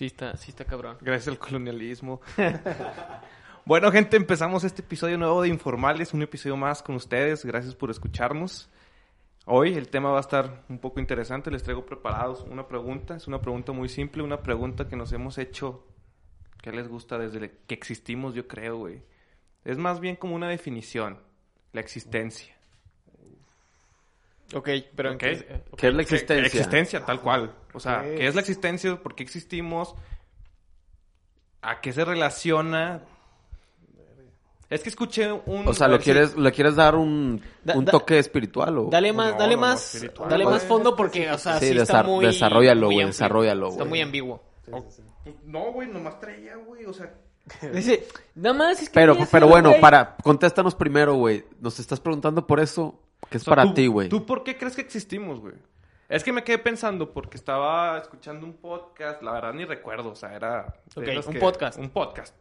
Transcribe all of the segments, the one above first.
Sí está, sí está cabrón. Gracias al colonialismo. bueno, gente, empezamos este episodio nuevo de Informales, un episodio más con ustedes. Gracias por escucharnos. Hoy el tema va a estar un poco interesante. Les traigo preparados una pregunta. Es una pregunta muy simple, una pregunta que nos hemos hecho que les gusta desde que existimos, yo creo, güey. Es más bien como una definición, la existencia. Ok, pero ¿en Ok. qué- ¿Qué es la ¿Qué- existencia? Existencia, tal cual. O sea. ¿qué es la existencia? ¿Por qué existimos? ¿A qué se relaciona? Es que escuché un... O sea, ¿lo quieres, ¿le quieres dar un, Da- un da- toque espiritual o...? Dale más, no, dale no, más, espiritual. dale Pues, más fondo porque, o sea, Sí, sí, está muy... desarrollalo, güey, desarrollalo, Está muy ambiguo. No, güey, nomás traía, güey. O sea, Dice, nada más es que... Pero, pero bueno, güey. para, contéstanos primero, güey. Nos estás preguntando por eso, que es o sea, para tú- ti, güey. ¿Tú por qué crees que existimos, güey? Es que me quedé pensando porque estaba escuchando un podcast, la verdad ni recuerdo, o sea, era... un podcast. Un podcast.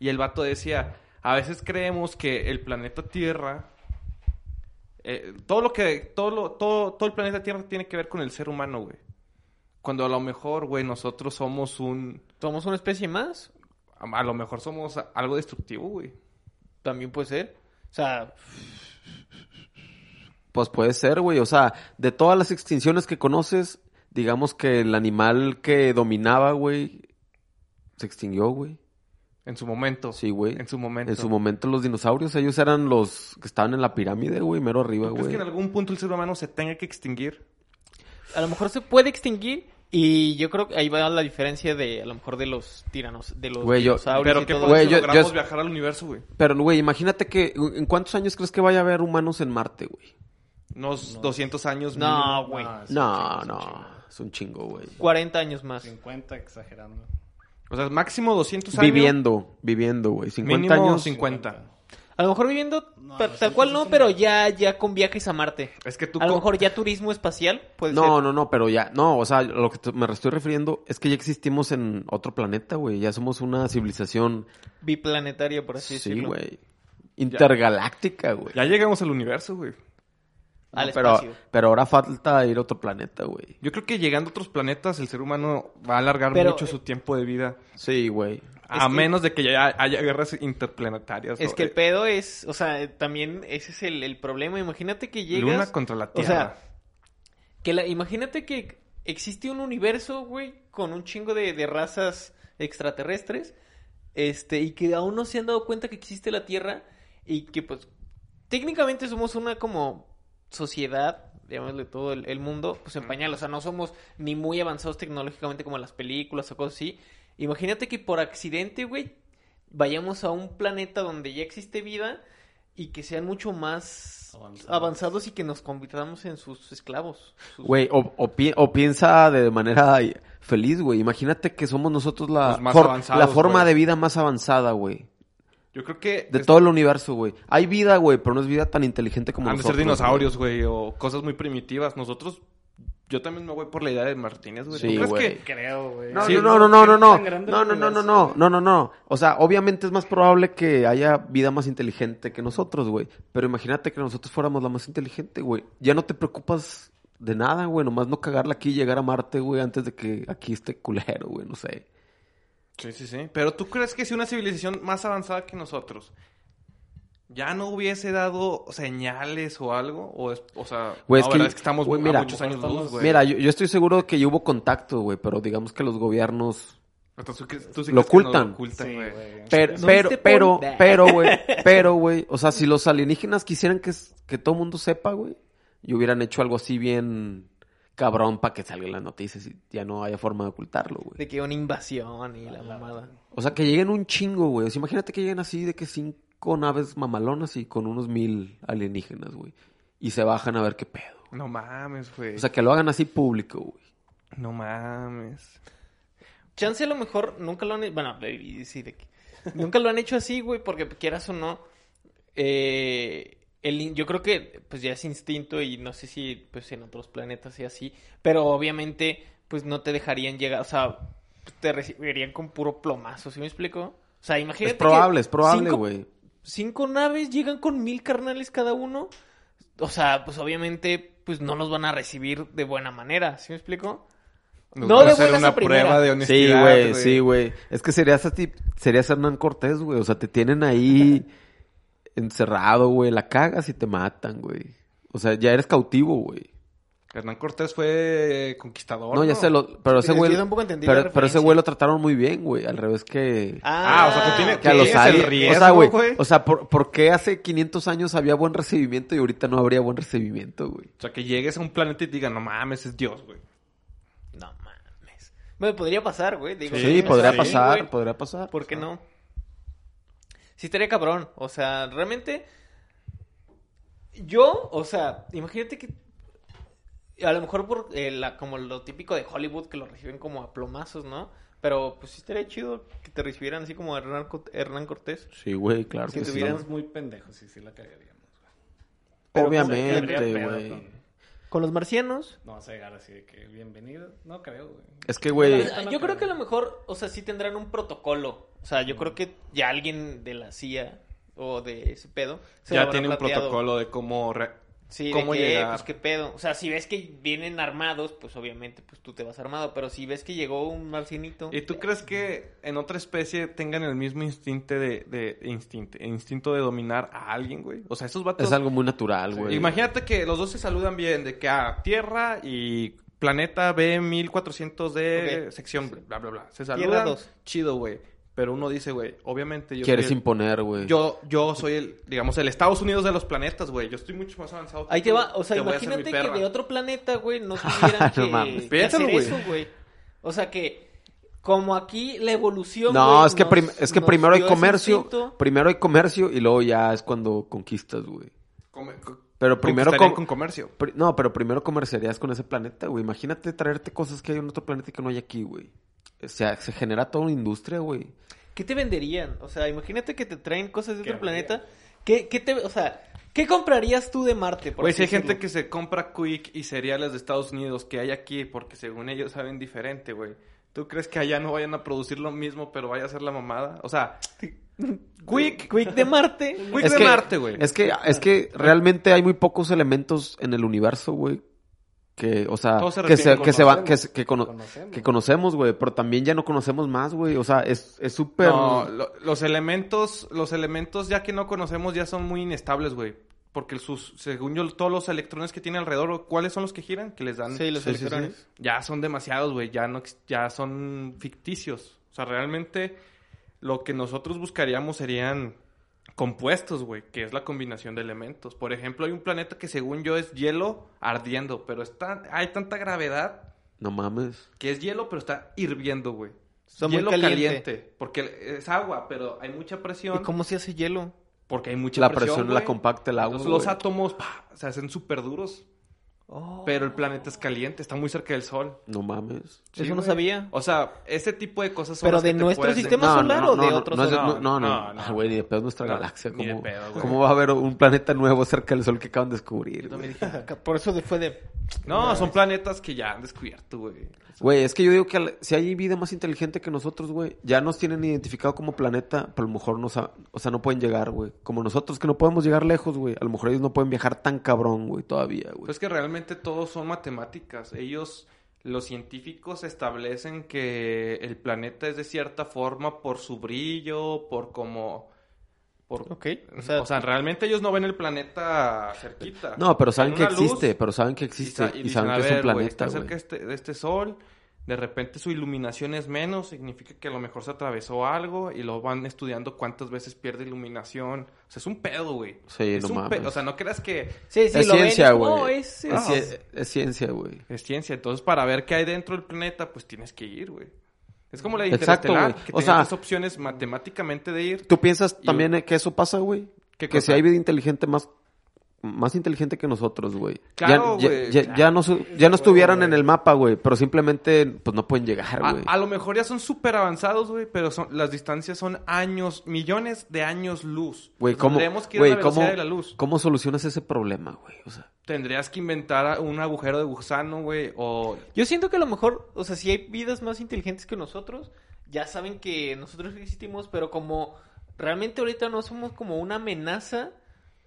Y el vato decía, a veces creemos que el planeta Tierra... eh, todo lo que... Todo, lo, todo, todo el planeta Tierra tiene que ver con el ser humano, güey. Cuando a lo mejor, güey, nosotros somos un... ¿Somos una especie más? A a lo mejor somos algo destructivo, güey. También puede ser. O sea, Pues puede ser, güey. O sea, de todas las extinciones que conoces, digamos que el animal que dominaba, güey, se extinguió, güey. En su momento. Sí, güey. En su momento. En su momento los dinosaurios, ellos eran los que estaban en la pirámide, güey, mero arriba, ¿Tú ¿Crees güey. que en algún punto el ser humano se tenga que extinguir? a lo mejor se puede extinguir y yo creo que ahí va la diferencia de, a lo mejor, de los tiranos, de los Güey, yo- dinosaurios Pero y ¿qué todo pasa Güey, si yo- logramos yo- viajar al universo, güey? Pero, güey, imagínate que... ¿En cuántos años crees que vaya a haber humanos en Marte, güey? Unos 200 años No, güey. No, No, es un no. chingo. Es un chingo, güey. 40 años más. 50 exagerando. O sea, máximo 200 años. Viviendo, viviendo, güey. 50 Mínimo años. 50. A lo mejor viviendo No, tal cual no, pero ya, ya con viajes a Marte. Es que tú... A lo mejor ya turismo espacial puede No, ser. no, no, pero ya, no, o sea, lo que me estoy refiriendo es que ya existimos en otro planeta, güey, ya somos una civilización, Biplanetaria, por así sí, decirlo. güey, intergaláctica, güey. Ya llegamos al universo, güey. Al No, pero, espacio. pero ahora falta ir a otro planeta, güey. Yo creo que llegando a otros planetas, el ser humano va a alargar Pero, mucho su tiempo de vida. Sí, güey. A que- menos de que ya haya guerras interplanetarias. Es ¿no? que el Eh, pedo es, o sea, también ese es el, el problema. Imagínate que llegas... Luna contra la O Tierra. sea, que la, imagínate que existe un universo, güey, con un chingo de, de razas extraterrestres, este, y que aún no se han dado cuenta que existe la Tierra y que, pues, técnicamente somos una como sociedad, llamémosle todo el, el mundo, pues en pañal, o sea, no somos ni muy avanzados tecnológicamente como en las películas o cosas así. Imagínate que por accidente, güey, vayamos a un planeta donde ya existe vida y que sean mucho más Avanzados. avanzados, y que nos convirtamos en sus esclavos. Sus- Güey, o, o, pi- o piensa de manera feliz, güey. Imagínate que somos nosotros la, Los más for- avanzados, la forma güey. de vida más avanzada, güey. Yo creo que... De es- todo el universo, güey. Hay vida, güey, pero no es vida tan inteligente como Han de nosotros. ser dinosaurios, güey, o cosas muy primitivas. Nosotros... Yo también me voy por la idea de Martínez, güey. ¿Tú Sí, crees güey. que... Creo, güey. No, Sí, no, no, no, no, no, no, no, no, no, no, no, no, no. O sea, obviamente es más probable que haya vida más inteligente que nosotros, güey. Pero imagínate que nosotros fuéramos la más inteligente, güey. Ya no te preocupas de nada, güey. Nomás no cagarla aquí y llegar a Marte, güey, antes de que aquí esté culero, güey. No sé. Sí, sí, sí. Pero ¿tú crees que si una civilización más avanzada que nosotros ya no hubiese dado señales o algo? O, es, o sea, Güey, no, es que- verdad es que estamos güey, a muchos años estamos- luz, güey. Mira, yo, yo estoy seguro que ya hubo contacto, güey. Pero digamos que los gobiernos... Hasta tú que- tú sí Lo ocultan. Lo ocultan, Sí, güey. güey. Pero, ¿No pero, pero, pero, güey, pero, güey, o sea, si los alienígenas quisieran que, que todo el mundo sepa, güey, y hubieran hecho algo así bien cabrón para que salgan las noticias y ya no haya forma de ocultarlo, güey. De que una invasión y la mamada. O sea, que lleguen un chingo, güey. O sea, imagínate que lleguen así de que cinco naves mamalonas y con unos mil alienígenas, güey. Y se bajan a ver qué pedo. No mames, güey. O sea, que lo hagan así público, güey. No mames. Chance a lo mejor nunca lo han hecho. Bueno, baby, sí, de que- nunca lo han hecho así, güey, porque quieras o no. eh, el, yo creo que pues ya es instinto y no sé si pues en otros planetas sea así. Pero obviamente, pues no te dejarían llegar. O sea, te recibirían con puro plomazo, ¿sí me explico? O sea, imagínate. Es probable, que es probable, güey. Cinco naves llegan con mil carnales cada uno. O sea, pues obviamente, pues no los van a recibir de buena manera, ¿sí me explico? Nos No a de una a primera. prueba de Sí, honestidad, güey, sí, güey. Es que serías así, serías Hernán Cortés, güey. O sea, te tienen ahí encerrado, güey. La cagas y te matan, güey. O sea, ya eres cautivo, güey. Hernán Cortés fue conquistador. No, ya sé, lo, pero ese güey... pero, pero ese güey lo trataron muy bien, güey. Al revés que... Ah, o sea, que tiene- que a los el aliens. riesgo, o sea, güey. O sea, ¿por, por qué hace 500 años había buen recibimiento y ahorita no habría buen recibimiento, güey? O sea, que llegues a un planeta y te digan, no mames, es Dios, güey. No mames. Bueno, podría pasar, güey. Digo, Sí, sí, podría pasar, podría pasar. ¿Por qué no? Sí estaría cabrón. O sea, realmente... Yo, o sea, imagínate que... A lo mejor por eh, la, como lo típico de Hollywood que lo reciben como a plomazos, ¿no? Pero pues sí estaría chido que te recibieran así como a Hernán, Hernán Cortés. Sí, güey, claro Si que sí. muy pendejos y sí la cagaríamos. güey. Pero, Obviamente, güey. Con- los marcianos. No vas a llegar así de que bienvenido. No creo, güey. Es que, güey... Yo creo que a lo mejor, o sea, sí tendrán un protocolo. O sea, yo creo que ya alguien de la CIA o de ese pedo se ya tiene un protocolo de cómo... re- Sí, cómo de que, llegar. pues qué pedo. O sea, si ves que vienen armados, pues obviamente pues tú te vas armado. Pero si ves que llegó un marcianito. ¿Y tú crees que en otra especie tengan el mismo instinto de, de instinto, instinto de dominar a alguien, güey? O sea, esos vatos... Es algo muy natural, güey. Imagínate que los dos se saludan bien, de que a Tierra y planeta B1400 de sección, bla, bla, bla. Se Tierra saludan, dos. chido, güey. Pero uno dice, güey, obviamente yo Quieres soy el- imponer, güey. yo, yo soy el, digamos, el Estados Unidos de los planetas, güey. Yo estoy mucho más avanzado. que Ahí te va. O sea, imagínate que de otro planeta, güey, no tuvieran que, mames. que hacer güey. eso, güey. O sea que... Como aquí la evolución. No, es que, nos- prim- es que primero hay comercio, primero hay comercio y luego ya es cuando conquistas, güey. Pero primero com- con comercio. Pri- No, pero primero comerciarías con ese planeta, güey. Imagínate traerte cosas que hay en otro planeta y que no hay aquí, güey. O sea, se genera toda una industria, güey. ¿Qué te venderían? O sea, imagínate que te traen cosas de ¿Qué otro planeta. ¿Qué, qué te, o sea, ¿qué comprarías tú de Marte? por Güey, así si hay gente que se compra Quick y cereales de Estados Unidos que hay aquí porque según ellos saben diferente, güey. ¿Tú crees que allá no vayan a producir lo mismo, pero vaya a ser la mamada? O sea, Quick, Quick de Marte. Quick Es de que- Marte, güey. Es que, es que realmente hay muy pocos elementos en el universo, güey. Que, o sea, se que se, que se van, que, que, cono- conocemos. que conocemos, güey. Pero también ya no conocemos más, güey. O sea, es es súper... No, lo- los elementos, los elementos ya que no conocemos ya son muy inestables, güey. Porque sus, según yo, todos los electrones que tiene alrededor, ¿cuáles son los que giran? Que les dan. Sí, los Sí, sí, sí. electrones. Ya son demasiados, güey. Ya no, ex- ya son ficticios. O sea, realmente lo que nosotros buscaríamos serían compuestos, güey, que es la combinación de elementos. Por ejemplo, hay un planeta que según yo es hielo ardiendo, pero está, hay tanta gravedad No mames. que es hielo, pero está hirviendo, güey. Está muy hielo caliente. Porque es agua, pero hay mucha presión. ¿Y cómo se hace hielo? Porque hay mucha La presión, presión la compacta el agua, Entonces, los átomos se hacen súper duros. Oh. Pero el planeta es caliente, está muy cerca del sol. No mames. Sí, Eso no güey. sabía. O sea, ese tipo de cosas son Pero las de que te nuestro puedes- sistema No, solar no, o de otros no, es no, no, No, no, no. güey, ni de pedo es nuestra No, galaxia. ni de ¿Cómo, pedo, güey. ¿Cómo va a haber un planeta nuevo cerca del Sol que acaban de descubrir? Yo también güey? dije, Por eso fue de... No, son planetas que ya han descubierto, güey. Güey, es que yo digo que al- si hay vida más inteligente que nosotros, güey, ya nos tienen identificado como planeta, pero a lo mejor no, sa- o sea, no pueden llegar, güey. Como nosotros que no podemos llegar lejos, güey. A lo mejor ellos no pueden viajar tan cabrón, güey, todavía, güey. Pues que realmente todos son matemáticas. Ellos, los científicos, establecen que el planeta es de cierta forma por su brillo, por como... Por, Ok, o o sea- realmente ellos no ven el planeta cerquita. No, pero saben que existe, pero saben que y existe sa- y, dicen, saben "A que es un planeta, está güey. cerca este- de este sol, de repente su iluminación es menos, significa que a lo mejor se atravesó algo y lo van estudiando cuántas veces pierde iluminación. O sea, es un pedo, güey. Sí, es no un mames. pe- O sea, no creas que Sí, sí, es lo ciencia, güey. "Oh, es, es, es- cie- es ciencia, güey. es ciencia. Entonces, para ver qué hay dentro del planeta, pues tienes que ir, güey. Es como la de Exacto, Interestelar, güey. que O sea- tres opciones matemáticamente de ir. ¿Tú piensas Y- también que eso pasa, güey? ¿Qué Que si hay vida inteligente más más inteligente que nosotros, güey. Claro, ya, güey. ya, ya- ya no, ya no estuvieran en el mapa, güey, pero simplemente pues no pueden llegar, A, güey. a lo mejor ya son súper avanzados, güey, pero son, las distancias son años, millones de años luz. Güey, ¿cómo, Tendríamos que ir güey, a la velocidad cómo, de la luz. ¿cómo solucionas ese problema, güey? O sea, Tendrías que inventar un agujero de gusano, güey, o... Yo siento que a lo mejor, o sea, si hay vidas más inteligentes que nosotros, ya saben que nosotros existimos, pero como realmente ahorita no somos como una amenaza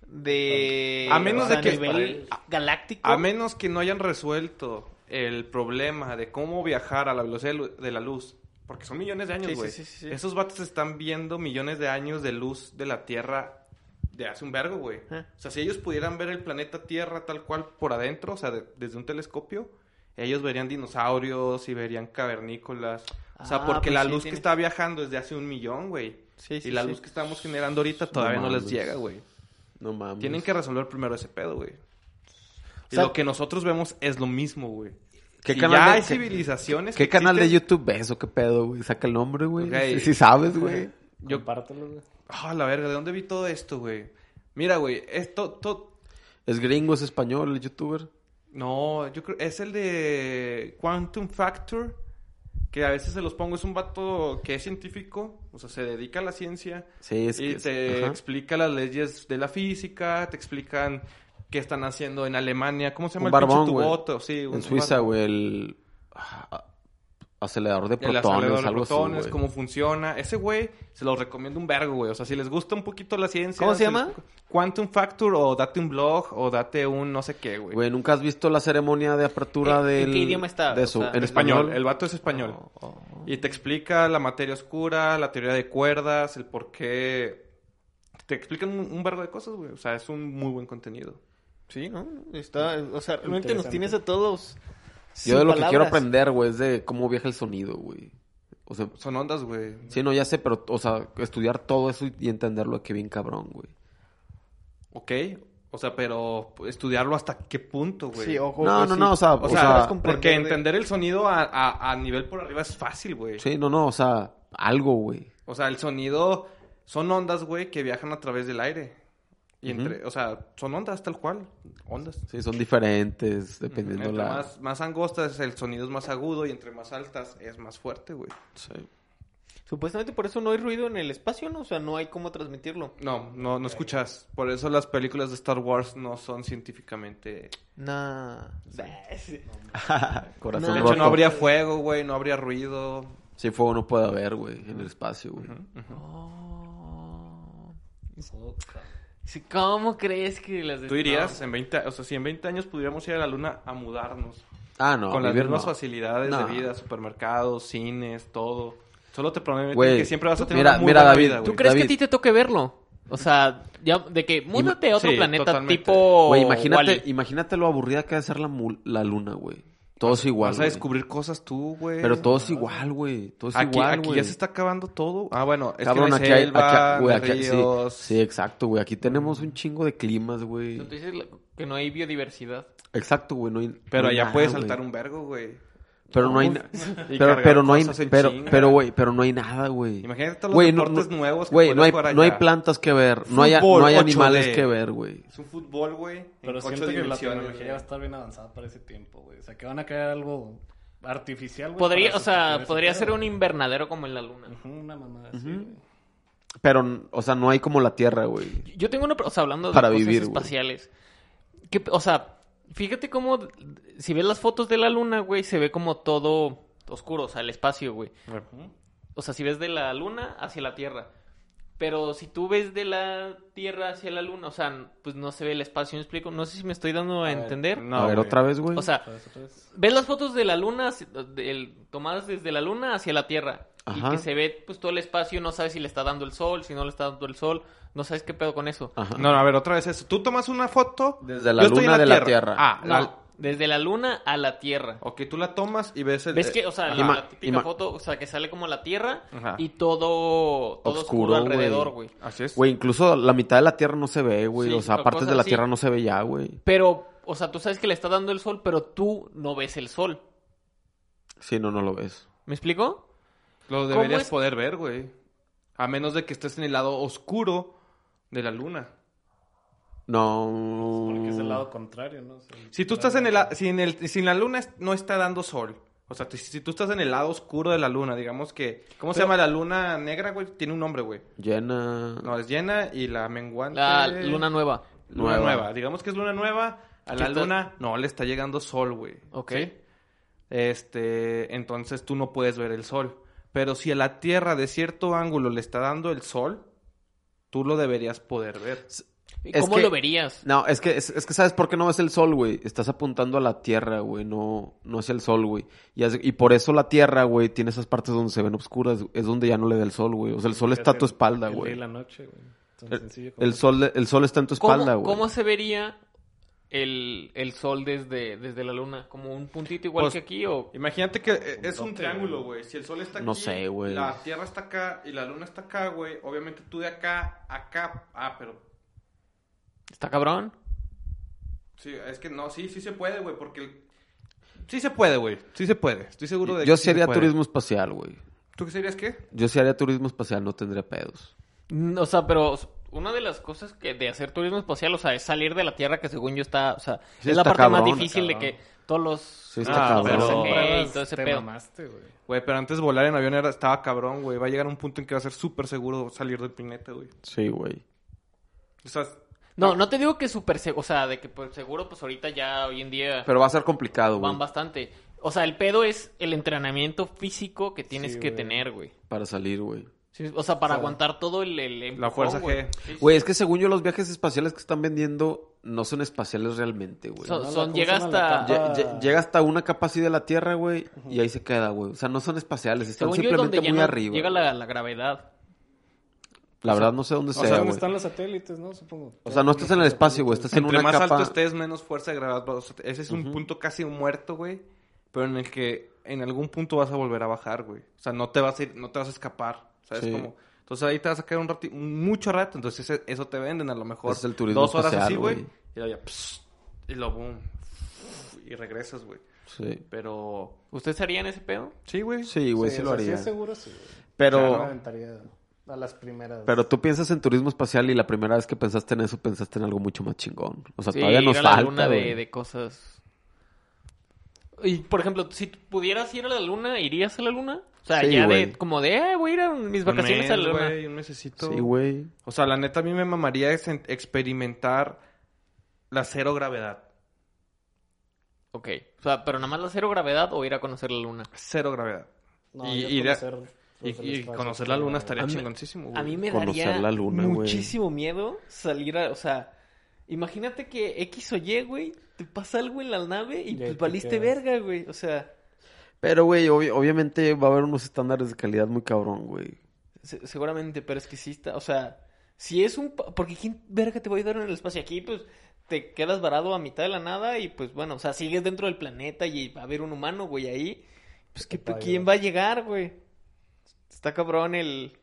de... A menos o sea, de que- nivel galáctico. A menos que no hayan resuelto el problema de cómo viajar a la velocidad de la luz. Porque son millones de años, Sí, güey. sí, sí, sí. Esos vatos están viendo millones de años de luz de la Tierra de hace un vergo, güey. O sea, si ellos pudieran ver el planeta Tierra tal cual por adentro, o sea, de- desde un telescopio, ellos verían dinosaurios y verían cavernícolas. O sea, Ah, porque pues la sí, luz tiene- que está viajando es de hace un millón, güey. Sí, sí, y la sí. luz que estamos generando ahorita todavía no, les mames. llega, güey. No mames. Tienen que resolver primero ese pedo, güey. Sea- lo que nosotros vemos es lo mismo, güey. ¿Qué canal ya de- hay qué- civilizaciones ¿Qué que canal de YouTube ves o qué pedo, güey? Saca el nombre, güey. Ok. Si sabes, güey. Yo... Compártelo, güey. Ah, la verga, ¿de dónde vi todo esto, güey? Mira, güey, esto... to- ¿Es gringo, es español el youtuber? No, yo creo... Es el de Quantum Factor. Que a veces se los pongo. Es un vato que es científico. O sea, se dedica a la ciencia. Sí, es y que... te ajá. explica las leyes de la física. Te explican qué están haciendo en Alemania. ¿Cómo se llama Un el pinche barbón, tuboto? Sí, un- En Suiza, güey, el... acelerador de El protones, acelerador de algo protones, cómo funciona. Ese güey se lo recomiendo un vergo, güey. O sea, si les gusta un poquito la ciencia. ¿Cómo se llama? les- Quantum Factor o date un blog o date un no sé qué, güey. Güey, ¿nunca has visto la ceremonia de apertura ¿En- en del... qué idioma está? De O su... sea, en En español. El vato es español. Oh, oh. Y te explica la materia oscura, la teoría de cuerdas, el por qué. Te explican un, un vergo de cosas, güey. O sea, es un muy buen contenido. Sí, ¿no? Está, o sea, realmente nos tienes a todos. Yo de lo que quiero aprender, güey, es de cómo viaja el sonido, güey. O sea, Son ondas, güey. sí, no, ya sé, pero, o sea, estudiar todo eso y- entenderlo que bien cabrón, güey. Ok. O sea, pero estudiarlo hasta qué punto, güey. Sí, ojo. No, pues no, sí. no, o sea, O o sea, sea, comprender porque de- entender el sonido a, a- a nivel por arriba es fácil, güey. sí, no, no, o sea, algo, güey. O sea, el sonido son ondas, güey, que viajan a través del aire. Y entre, o sea, son ondas tal cual, ondas. Sí, son diferentes, dependiendo Entre la... más, más angostas el sonido es más agudo y entre más altas es más fuerte, güey. Sí. Supuestamente por eso no hay ruido en el espacio, ¿no? O sea, no hay cómo transmitirlo. No, no, no escuchas. Por eso las películas de Star Wars no son científicamente... Nah. Corazón No. De hecho, no habría fuego, güey, no habría ruido. Sí, fuego no puede haber, güey, en el espacio, güey. Oh. Puta. Sí, ¿Cómo crees que las de... Tú irías en 20... O sea, si en 20 años pudiéramos ir a la luna a mudarnos. Ah, no, con las vivir mismas no. facilidades No. de vida, supermercados, cines, todo. Solo te prometo que siempre vas a tener mira- una muy mira, buena David, vida, ¿Tú güey. crees que a ti te toque verlo? O sea, ya de que múdate a otro sí, planeta totalmente. tipo Güey, imagínate, imagínate lo aburrida que debe ser la, la luna, güey. Todo es igual, Vas a güey. descubrir cosas tú, güey. Pero todo es igual, güey. Todo es Aquí, igual, aquí güey. ya se está acabando todo. Ah, bueno, es Cabrón, que no aquí hay hay, selva, aquí- güey, hay aquí- sí, ríos. sí, exacto, güey. Aquí tenemos un chingo de climas, güey. No, tú dices que no hay biodiversidad. Exacto, güey. No hay, Pero no hay allá nada, puedes güey. saltar un vergo, güey. Pero no hay, pero, pero no hay, pero, pero, güey, pero no hay nada, güey. Imagínate todos los Güey, no- deportes no- nuevos que Güey, no hay, jugar no hay allá. plantas que ver, no hay, no hay 8D. animales que ver, güey. Es un fútbol, güey. Pero siento que la tecnología va a estar bien avanzada para ese tiempo, güey. O sea, que van a crear algo artificial, güey. Podría, o sea, podría ser un invernadero como en la luna. Una mamada así, güey. Pero, o sea, no hay como la Tierra, güey. Yo tengo una, o sea, hablando de Para cosas vivir, espaciales. Que, o sea, fíjate cómo, si ves las fotos de la luna, güey, se ve como todo oscuro, o sea, el espacio, güey. O sea, si ves de la luna hacia la Tierra. Pero si tú ves de la Tierra hacia la luna, o sea, pues no se ve el espacio, ¿me explico? No sé si me estoy dando a, entender. no. a ver, güey. otra vez, güey. O sea, ves las fotos de la luna tomadas desde la luna hacia la Tierra. Ajá. Y que se ve pues todo el espacio, no sabes si le está dando el sol, si no le está dando el sol, no sabes qué pedo con eso. Ajá. No, no, a ver, otra vez eso. Tú tomas una foto. Desde la yo estoy en luna de la Tierra. Ah, No, la- desde la luna a la Tierra. Ok, tú la tomas y ves el... ¿Ves que, o sea, la, la típica foto, o sea, que sale como la Tierra Ajá. y todo, todo oscuro, Oscuro, alrededor, güey. Así es. Güey, incluso la mitad de la Tierra no se ve, güey. Sí, o sea, partes de la así. Tierra no se ve ya, güey. Pero, o sea, tú sabes que le está dando el sol, pero tú no ves el sol. Sí, no, no lo ves. ¿Me explico? Lo deberías poder ver, güey. A menos de que estés en el lado oscuro de la luna. No. Porque es el lado contrario, ¿no? O sea, Si tú estás en el... la- Si, en el, si en la luna no está dando sol. O sea, si, si tú estás en el lado oscuro de la luna, digamos que... ¿Cómo se llama la luna negra, güey? Tiene un nombre, güey. Llena. No, es llena y la menguante... La luna nueva. Luna Nueva. nueva. Digamos que es luna nueva. A ¿Qué la está- luna no le está llegando sol, güey. Ok. ¿Sí? Este, entonces tú no puedes ver el sol. Pero si a la Tierra de cierto ángulo le está dando el sol, tú lo deberías poder ver. ¿Y Es ¿Cómo que- lo verías? No, es que, es, es que ¿sabes por qué no ves el sol, güey? Estás apuntando a la tierra, güey, no, no hacia el sol, güey. Y, y por eso la tierra, güey, tiene esas partes donde se ven oscuras, es donde ya no le da el sol, güey. O sea, el sol está a tu espalda, el güey. la noche, güey. Tan El, sencillo como el eso. sol, el sol está en tu espalda, ¿Cómo, güey. cómo se vería el, el sol desde, desde la luna? ¿Como un puntito igual Pues, que aquí o...? Imagínate que eh, es un triángulo, güey. Si el sol está aquí, No sé, güey. la Tierra está acá y la luna está acá, güey. Obviamente tú de acá, acá. Ah, pero ¿Está cabrón? sí, es que no, sí, sí se puede, güey, porque el- sí se puede, güey. Sí se puede. Estoy seguro de Yo que sí se haría puede. turismo espacial, güey. ¿Tú qué serías qué? Yo sí haría turismo espacial, no tendría pedos. Mm, O sea, pero una de las cosas que de hacer turismo espacial, o sea, es salir de la Tierra que según yo está, o sea, Sí, es la parte más cabrón, difícil de que todos los... Sí, está Ah, cabrón. pero- CGI y Pruebas, todo ese te pedo. mamaste, güey. Güey, pero antes volar en avión era, estaba cabrón, güey. Va a llegar un punto en que va a ser súper seguro salir del pinete, güey. Sí, güey. O sea, No, no te digo que súper seguro, o sea, de que pues, seguro pues ahorita ya hoy en día Pero va a ser complicado, güey, van bastante. O sea, el pedo es el entrenamiento físico que tienes Sí, que güey. tener, güey. para salir, güey. Sí, o sea, para O sea, aguantar todo el, el la empujón, fuerza güey. Sí. Güey, es que según yo los viajes espaciales que están vendiendo no son espaciales realmente, güey. Son- No, son- ¿cómo llega la hasta- capa? Llega hasta una capa así de la Tierra, güey, y ahí se queda, güey. O sea, no son espaciales, están Según yo es donde simplemente ya muy no arriba. llega la, la gravedad. La verdad no sé dónde O sea, sea, ¿dónde güey. están los satélites, no? Supongo. O sea, no estás en el espacio, güey, estás en Entre una más capa... alto estés, menos fuerza de gravedad. O sea, ese es un punto casi muerto, güey. Pero en el que en algún punto vas a volver a bajar, güey. O sea, no te vas a ir, no te vas a escapar. ¿Sabes Sí. cómo? Entonces ahí te vas a quedar un rato, mucho rato. Entonces ese- eso te venden a lo mejor Ese es el turismo dos horas así, güey. Y luego ya, pss, y lo boom. Y regresas, güey. Sí. Pero ¿Ustedes harían ese pedo? sí, güey. Sí, güey, sí, lo haría. Sí, seguro sí, güey. Pero... A las primeras. Pero tú piensas en turismo espacial y la primera vez que pensaste en eso pensaste en algo mucho más chingón. O sea, Sí, todavía nos ir a la falta, luna de, de cosas. Y, por ejemplo, si pudieras ir a la luna, ¿irías a la luna? O sea, Sí, ya de, como de, eh, voy a ir a mis vacaciones a la luna. güey, un mesecito. Sí, güey. O sea, la neta a mí me mamaría ex- experimentar la cero gravedad. Ok. O sea, pero nada más la cero gravedad o ir a conocer la luna. Cero gravedad. No, y, yo y de- conocer, y- pues, conocer la luna estaría A mí- chingoncísimo, güey. A mí me Conocer daría la luna, güey. muchísimo miedo salir a, o sea, imagínate que X o Y, güey, te pasa algo en la nave y pues te valiste quedas. verga, güey. O sea, Pero, güey, obvi- obviamente va a haber unos estándares de calidad muy cabrón, güey. se- seguramente, pero es que sí está, o sea, si es un, porque quién verga te va a ayudar en el espacio aquí, pues te quedas varado a mitad de la nada y pues bueno, o sea, sigues dentro del planeta y va a haber un humano, güey, ahí, pues que quién va a llegar, güey. Está cabrón el,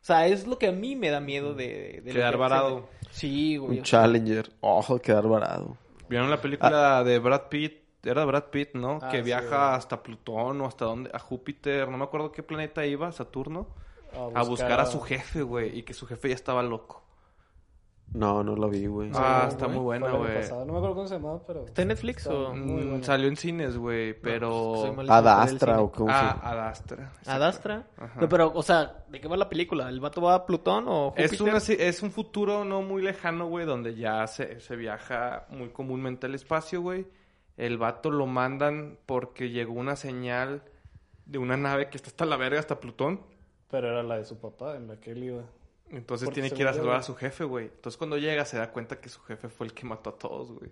o sea, es lo que a mí me da miedo de, de Quedar que- varado. Sí, güey. Un Challenger. Ojo, quedar varado. ¿Vieron la película de Brad Pitt? Era Brad Pitt, ¿no? Ah, que sí, viaja güey. hasta Plutón o hasta dónde, a Júpiter, no me acuerdo qué planeta iba, Saturno, A a buscar a su jefe, güey, y que su jefe ya estaba loco. No, no lo vi, güey. Ah, No, está güey, muy buena, güey. No me acuerdo cómo se llamaba, pero... ¿Está en Netflix Está o...? muy Mm, salió en cines, güey, pero... soy malísimo para el Adastra o cómo Ah, Adastra. ¿Adastra? Ajá. No, pero, o sea, ¿de qué va la película? ¿El vato va a Plutón o Júpiter? Es, una, es un futuro no muy lejano, güey, donde ya se, se viaja muy comúnmente al espacio, güey. El vato lo mandan porque llegó una señal de una nave que está hasta la verga, hasta Plutón. Pero era la de su papá, en la que él iba. Entonces Porque tiene que ir a salvar a su jefe, güey. Entonces cuando llega se da cuenta que su jefe fue el que mató a todos, güey.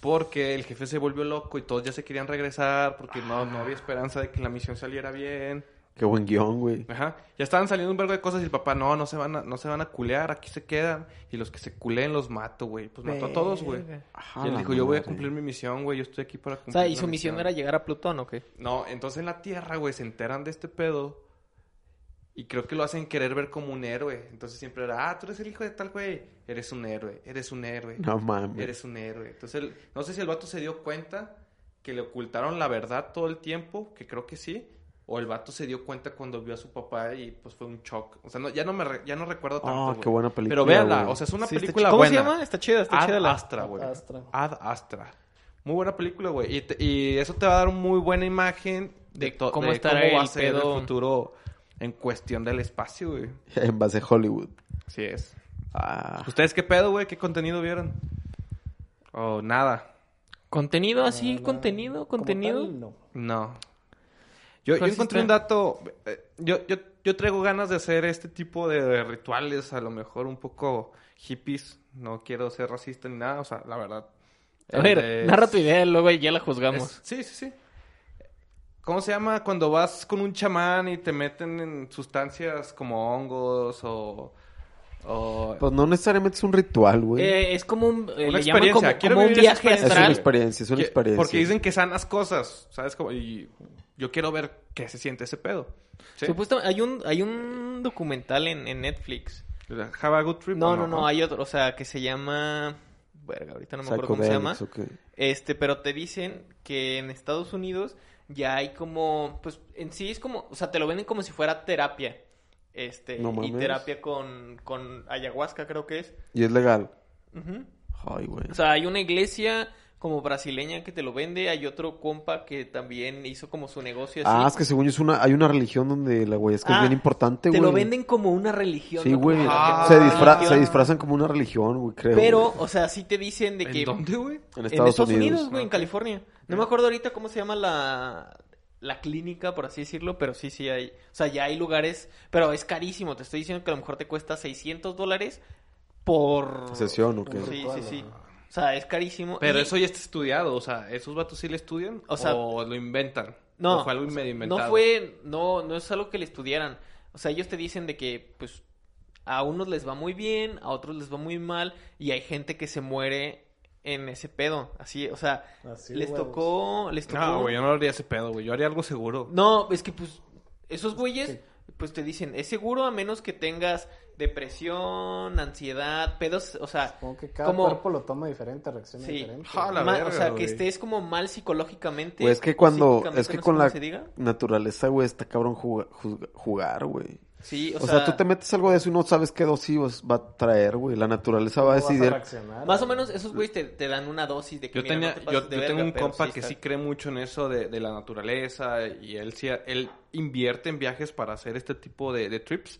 Porque el jefe se volvió loco y todos ya se querían regresar porque no, no había esperanza de que la misión saliera bien. Qué buen guion, güey. Ajá. Ya estaban saliendo un vergo de cosas y el papá, no, no se van a, no se van a culear, aquí se quedan. Y los que se culeen los mato, güey. Pues mató a todos, güey. Ajá, Y él dijo, yo voy a cumplir mi misión, güey. Yo estoy aquí para O cumplir sea, ¿y su misión era llegar a Plutón o qué? No, entonces en la Tierra, güey, se enteran de este pedo. Y creo que lo hacen querer ver como un héroe. Entonces siempre era, ah, tú eres el hijo de tal güey. Eres un héroe, eres un héroe. No mames. Eres un héroe. Entonces, el- no sé si el vato se dio cuenta que le ocultaron la verdad todo el tiempo, que creo que sí. o el vato se dio cuenta cuando vio a su papá y pues fue un shock. O sea, no, ya no me re- ya no recuerdo tanto. Ah, güey. qué buena película, Pero véanla, o sea, es una Sí, película ¿Cómo buena. se llama? Está chida, está Ad chida la... Astra, güey. Ad Astra. Ad Astra. Muy buena película, güey. Y, te- y eso te va a dar una muy buena imagen de, De cómo de estará cómo va a el ser pedo. el futuro en cuestión del espacio, güey. En base a Hollywood. Así es. Ah, ¿Ustedes qué pedo, güey? ¿Qué contenido vieron? O nada. ¿Contenido así? No, ¿Contenido? ¿Contenido? tal, no. No. Yo, yo Pues encontré un dato. eh, Yo, yo, yo traigo ganas de hacer este tipo de rituales, a lo mejor un poco hippies. No quiero ser racista ni nada, o sea, la verdad. A ver, Es- narra tu idea, luego ya la juzgamos. es- sí, sí, sí. ¿Cómo se llama cuando vas con un chamán y te meten en sustancias como hongos o... o- pues no necesariamente es un ritual, güey. Eh, es como un... eh, Una experiencia, como, quiero como un viaje experiencia. es una experiencia, es una que- experiencia. Porque dicen que sanas cosas, ¿sabes? Como, y yo quiero ver qué se siente ese pedo. ¿Sí? Supuestamente hay un, hay un documental en, en Netflix. Have a good trip. No, ¿o no, no, hay otro, o sea, que se llama... Verga, ahorita no me acuerdo cómo se llama. Este, pero te dicen que en Estados Unidos ya hay como, pues en sí es como, o sea, te lo venden como si fuera terapia. Este, No y terapia con, con ayahuasca creo que es. Y es legal. Ujú. Ay, güey. O sea, hay una iglesia como brasileña que te lo vende, hay otro compa que también hizo como su negocio así. Ah, es que según yo es una, hay una religión donde la güey es que Ah, es bien importante, te güey. lo venden como una religión. Sí, güey. se, disfra- religión. se disfrazan como una religión, güey, creo. Pero, o sea, sí te dicen de que... ¿En dónde, güey? en En Estados, Unidos. güey, en California. No me acuerdo ahorita cómo se llama la, la clínica, por así decirlo, pero sí, sí hay. O sea, ya hay lugares, pero es carísimo. Te estoy diciendo que a lo mejor te cuesta 600 dólares por... Sesión, ¿o qué? Sí, sí, sí. O sea, es carísimo. Pero Y- eso ya está estudiado, o sea, ¿esos vatos sí le estudian? O sea, lo inventan. No, ¿O fue algo medio inventado. no fue, no, no es algo que le estudiaran. O sea, ellos te dicen de que, pues, a unos les va muy bien, a otros les va muy mal, y hay gente que se muere en ese pedo. Así, o sea, Así, les huevos. tocó, les tocó. No, güey, yo no haría ese pedo, güey. Yo haría algo seguro. No, es que pues esos güeyes pues te dicen, es seguro a menos que tengas depresión, ansiedad, pedos, o sea, Supongo que cada como- cuerpo lo toma diferente, reacciona Sí. diferente. Ja, la ma- verga, o sea, que güey. estés como mal psicológicamente. Pues es que cuando, es que no con la naturaleza, güey, está cabrón jugar, güey. Sí, o, O, sea, tú te metes algo de eso y no sabes qué dosis va a traer, güey. La naturaleza va a ¿Cómo vas decidir. reaccionar? más o menos esos güeyes te, te dan una dosis de que Yo, mira, tenía, no te yo, pases de yo verga, tengo un compa sí que está- sí cree mucho en eso de, de la naturaleza y él sí, él invierte en viajes para hacer este tipo de, de trips.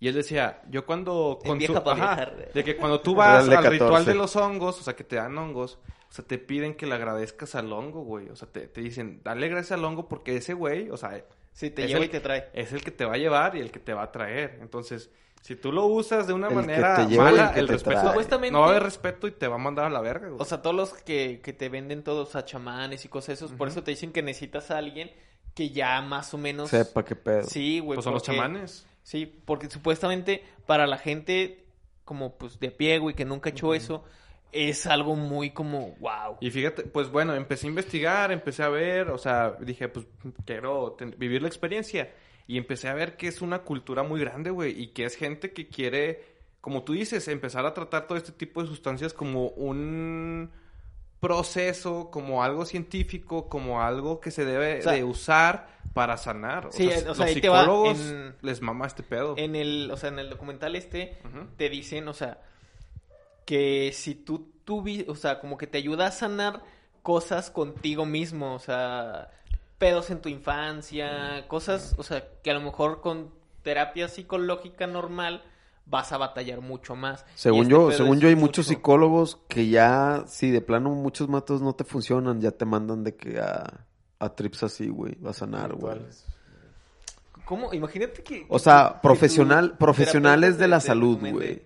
Y él decía, yo cuando... Viaja para Ajá, viajar. de que cuando tú vas al ritual 14. de los hongos, o sea, que te dan hongos, o sea, te piden que le agradezcas al hongo, güey. O sea, te, te dicen, dale gracias al hongo porque ese güey, o sea, Sí, te es lleva el- y te trae. es el que te va a llevar y el que te va a traer. Entonces, si tú lo usas de una El manera mala, el respeto. Supuestamente- no va a haber respeto y te va a mandar a la verga, güey. O sea, todos los que, que te venden todos a chamanes y cosas esos, por eso te dicen que necesitas a alguien que ya más o menos... Sepa qué pedo. Sí, güey. pues son los chamanes. Sí, porque supuestamente para la gente como pues de pie, güey, que nunca ha hecho eso, es algo muy como wow. Y fíjate, pues bueno, empecé a investigar, empecé a ver, o sea, dije, pues quiero vivir la experiencia. Y empecé a ver que es una cultura muy grande, güey, y que es gente que quiere, como tú dices, empezar a tratar todo este tipo de sustancias como un proceso, como algo científico, como algo que se debe O sea, de usar para sanar. O Sí, sea, o los psicólogos en- les mama este pedo. En el, o sea, en el documental este te dicen, o sea, que si tú tuvi, o sea, como que te ayuda a sanar cosas contigo mismo, o sea, pedos en tu infancia, cosas, o sea, que a lo mejor con terapia psicológica normal vas a batallar mucho más. Según este yo, según yo hay mucho- muchos psicólogos que ya, si de plano muchos matos no te funcionan, ya te mandan de que a, a trips así, güey, va a sanar, güey. ¿Cómo? Imagínate que... O sea, que profesional, profesionales de la salud, güey.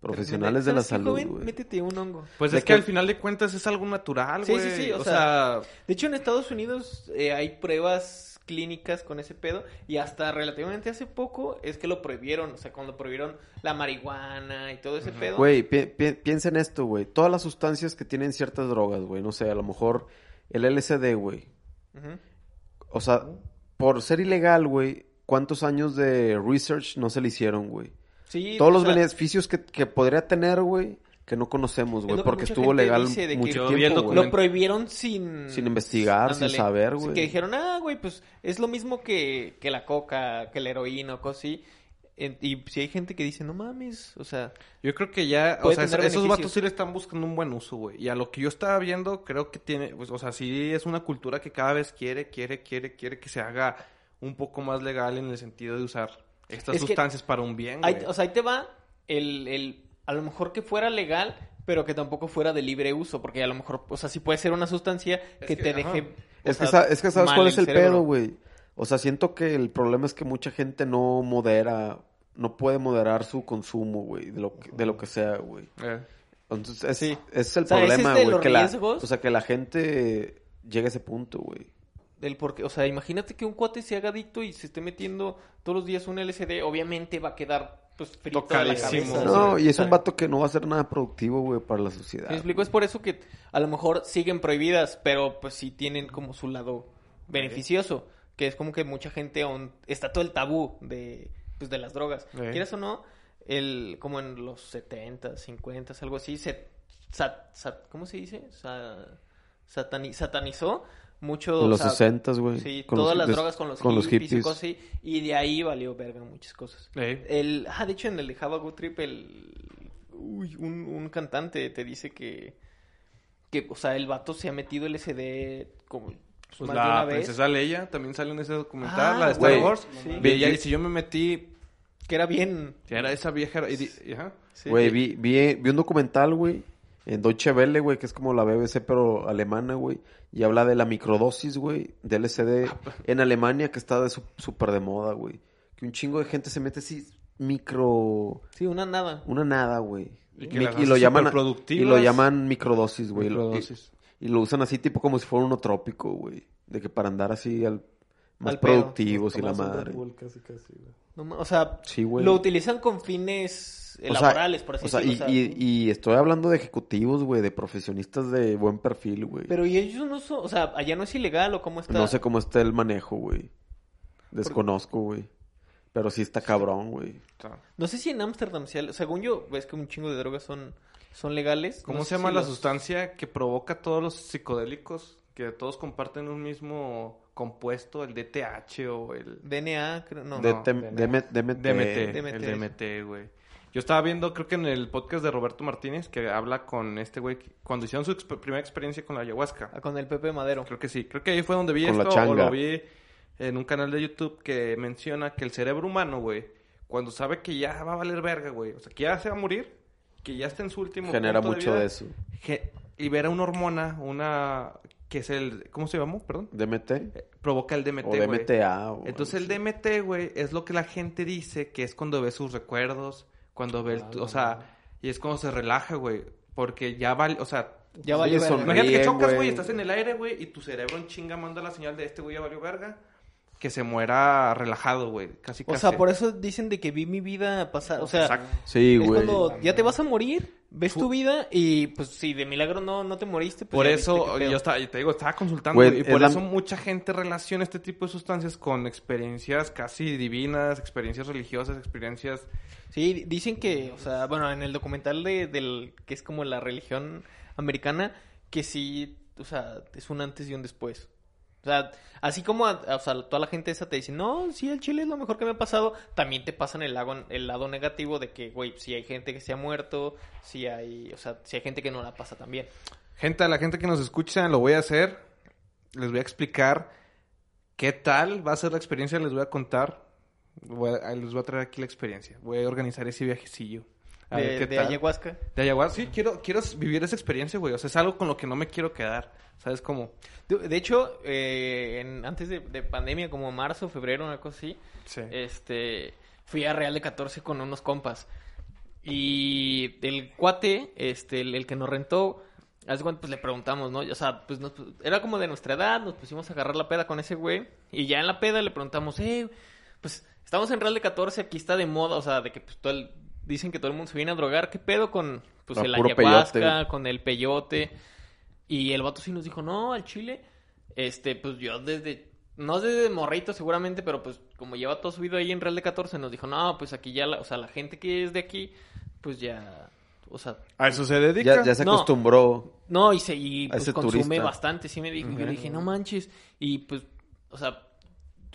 Profesionales de la recomiende, "¿Sabes qué, salud, güey. Métete un hongo. Pues de es que, que- al final de cuentas es algo natural, Sí, güey. sí, sí, o o sea, sea De hecho, en Estados Unidos eh, hay pruebas clínicas con ese pedo y hasta relativamente hace poco es que lo prohibieron, o sea, cuando prohibieron la marihuana y todo ese pedo. Güey, pi- pi- piensa en esto, güey. Todas las sustancias que tienen ciertas drogas, güey. No sé, a lo mejor el LSD, güey. O sea, por ser ilegal, güey, ¿cuántos años de research no se le hicieron, güey? Sí, Todos los sea, beneficios que, que podría tener, güey, que no conocemos, güey, que porque estuvo legal mucho tiempo, güey. Lo prohibieron sin... Sin investigar, sin saber, güey. Que dijeron, ah, güey, pues es lo mismo que, que la coca, que la heroína o cosas así. Y si hay gente que dice, no mames, o sea... Yo creo que ya, o sea, esos beneficios. vatos sí le están buscando un buen uso, güey. Y a lo que yo estaba viendo, creo que tiene, pues, o sea, sí es una cultura que cada vez quiere, quiere, quiere, quiere que se haga un poco más legal en el sentido de usar estas Es sustancias para un bien, güey. o sea, ahí te va el, el... A lo mejor que fuera legal, pero que tampoco fuera de libre uso. Porque a lo mejor, o sea, sí puede ser una sustancia Es que, que, te ajá. deje... Es que, sea, es que sabes cuál es el cerebro. pedo, güey. O sea, siento que el problema es que mucha gente no modera, no puede moderar su consumo, güey, de lo que, de lo que sea, güey. Eh. Entonces, es, Sí. ese es el O sea, ese problema, es de güey. los Que la, riesgos. o sea, que la gente llegue a ese punto, güey. Del porque, o sea, imagínate que un cuate se haga adicto y se esté metiendo todos los días un LSD, obviamente va a quedar pues frito de la Tocadísimo. cabeza. No, y es un vato que no va a ser nada productivo, güey, para la sociedad. Me explico, es por eso que a lo mejor siguen prohibidas, pero pues sí tienen como su lado beneficioso, que es como que mucha gente aún está todo el tabú de pues de las drogas. Eh. Quieras o no, el como en los 70, 50, algo así se sat- sat- ¿cómo se dice? Sa- satani- satanizó mucho En los o sea, 60, güey. Sí, con todas los- las des- drogas con los, con los hippies, y hippies. cosas así, y de ahí valió verga muchas cosas. Eh. El, ah, de hecho, en el de Java Good Trip, el, uy, un, un cantante te dice que, que, o sea, el vato se ha metido LSD como Pues más una la princesa Leia también sale en ese documental, Ah, la de Star güey. Wars. Sí. Y ella dice, yo me metí, que era bien, que era esa vieja, y di- y ajá. sí, Güey, vi, vi, vi un documental, güey, en Deutsche Welle, güey, que es como la BBC, pero alemana, güey. Y habla de la microdosis, güey, de LSD en Alemania, que está de su- súper de moda, güey. Que un chingo de gente se mete así, micro... sí, una nada. Una nada, güey. Y que Mi- las y lo llaman... Y lo llaman microdosis, güey. Microdosis. Y, y lo usan así, tipo como si fuera uno trópico, güey. De que para andar así al... Más Al pedo. productivos y la madre. Bull casi, casi, güey. No o sea, Sí, lo utilizan con fines O sea, laborales, por así o sea, y, decirlo. o sea, y, y estoy hablando de ejecutivos, güey, de profesionistas de buen perfil, güey. Pero y ellos no son, o sea, allá no es ilegal o cómo está. No sé cómo está el manejo, güey. Desconozco, güey. Pero sí está cabrón, güey. No sé si en Ámsterdam, según yo, ves que un chingo de drogas son, son legales. ¿Cómo No se llama si la los- sustancia que provoca todos los psicodélicos? Que todos comparten un mismo compuesto, el DTH o el DNA, creo, no. De- no, DMT, DMT. DMT, DMT. el DMT, güey. Yo estaba viendo, creo que en el podcast de Roberto Martínez, que habla con este güey, cuando hicieron su exp- primera experiencia con la ayahuasca. Ah, Con el Pepe Madero. Creo que sí, creo que ahí fue donde vi Con esto, o lo vi en un canal de YouTube que menciona que el cerebro humano, güey, cuando sabe que ya va a valer verga, güey, o sea, que ya se va a morir, que ya está en su último Genera punto mucho vida, de eso. libera una hormona, una que es el ¿cómo se llamó? Perdón. DMT. Eh, Provoca el DMT, O güey. DMTA. o Entonces el. DMT, güey, es lo que la gente dice que es cuando ve sus recuerdos, cuando ve, el- o sea, y es cuando se relaja, güey, porque ya vale, o sea, Ya valió verga. imagínate que chocas, güey, estás en el aire, güey, y tu cerebro en chinga manda la señal de este güey ya valió verga, que se muera relajado, güey, casi O casi. sea, por eso dicen de que vi mi vida pasar. O sea, Exacto. Sí, es güey. cuando ya te vas a morir, ves tu vida y pues si de milagro no, no te moriste, pues Por eso, yo estaba, te digo, estaba consultando, Güey, y es por la- eso mucha gente relaciona este tipo de sustancias con experiencias casi divinas, experiencias religiosas, experiencias... Sí, dicen que, o sea, bueno, en el documental de, del que es como la religión americana, que sí, o sea, es un antes y un después. O sea, así como o sea, toda la gente esa te dice, no, sí, el chile es lo mejor que me ha pasado, también te pasan el lado, el lado negativo de que, güey, si hay gente que se ha muerto, si hay, o sea, si hay gente que no la pasa también. Gente, a la gente que nos escucha, lo voy a hacer. Les voy a explicar qué tal va a ser la experiencia. Les voy a contar. Les voy a traer aquí la experiencia. Voy a organizar ese viajecillo. A ver De, qué de tal. ayahuasca. De ayahuasca. Sí, quiero, quiero vivir esa experiencia, güey. O sea, es algo con lo que no me quiero quedar. ¿Sabes cómo? De, de hecho, eh, en- antes de, de pandemia, como marzo, febrero, una cosa así, Sí. este, fui a Real de 14 con unos compas. Y el cuate, este, el, el que nos rentó, haz de cuenta, pues le preguntamos, ¿no? O sea, pues nos- era como de nuestra edad, nos pusimos a agarrar la peda con ese güey. Y ya en la peda le preguntamos, eh, pues estamos en Real de 14, aquí está de moda, o sea, de que pues todo el- dicen que todo el mundo se viene a drogar, ¿qué pedo con pues el ayahuasca, peyote. con el peyote? Y el vato sí nos dijo, no, al chile, este, pues yo desde, no desde morrito seguramente, pero pues como lleva todo su vida ahí en Real de 14, nos dijo, no, pues aquí ya, la, o sea, la gente que es de aquí, pues ya, o sea, A eso se dedica. Ya, ya se No. acostumbró. no, y, se, y pues, consume turista. bastante, sí me dijo. Yo le dije, no manches. Y pues, o sea,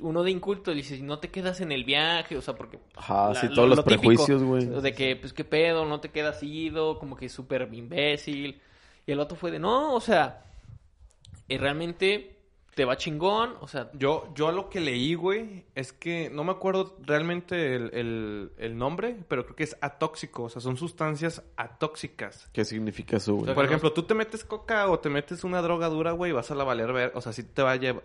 uno de inculto dice, no te quedas en el viaje, o sea, porque... Ajá, la- sí, lo- todos los lo prejuicios, güey. De que, pues, qué pedo, no te quedas ido, como que súper imbécil. Y el otro fue de, no, o sea, eh, realmente te va chingón, o sea, Yo, yo lo que leí, güey, es que no me acuerdo realmente el, el- el nombre, pero creo que es atóxico. O sea, son sustancias atóxicas. ¿Qué significa eso, güey? Por ejemplo, tú te metes coca o te metes una droga dura, güey, vas a la valer ver. O sea, sí te va a llevar.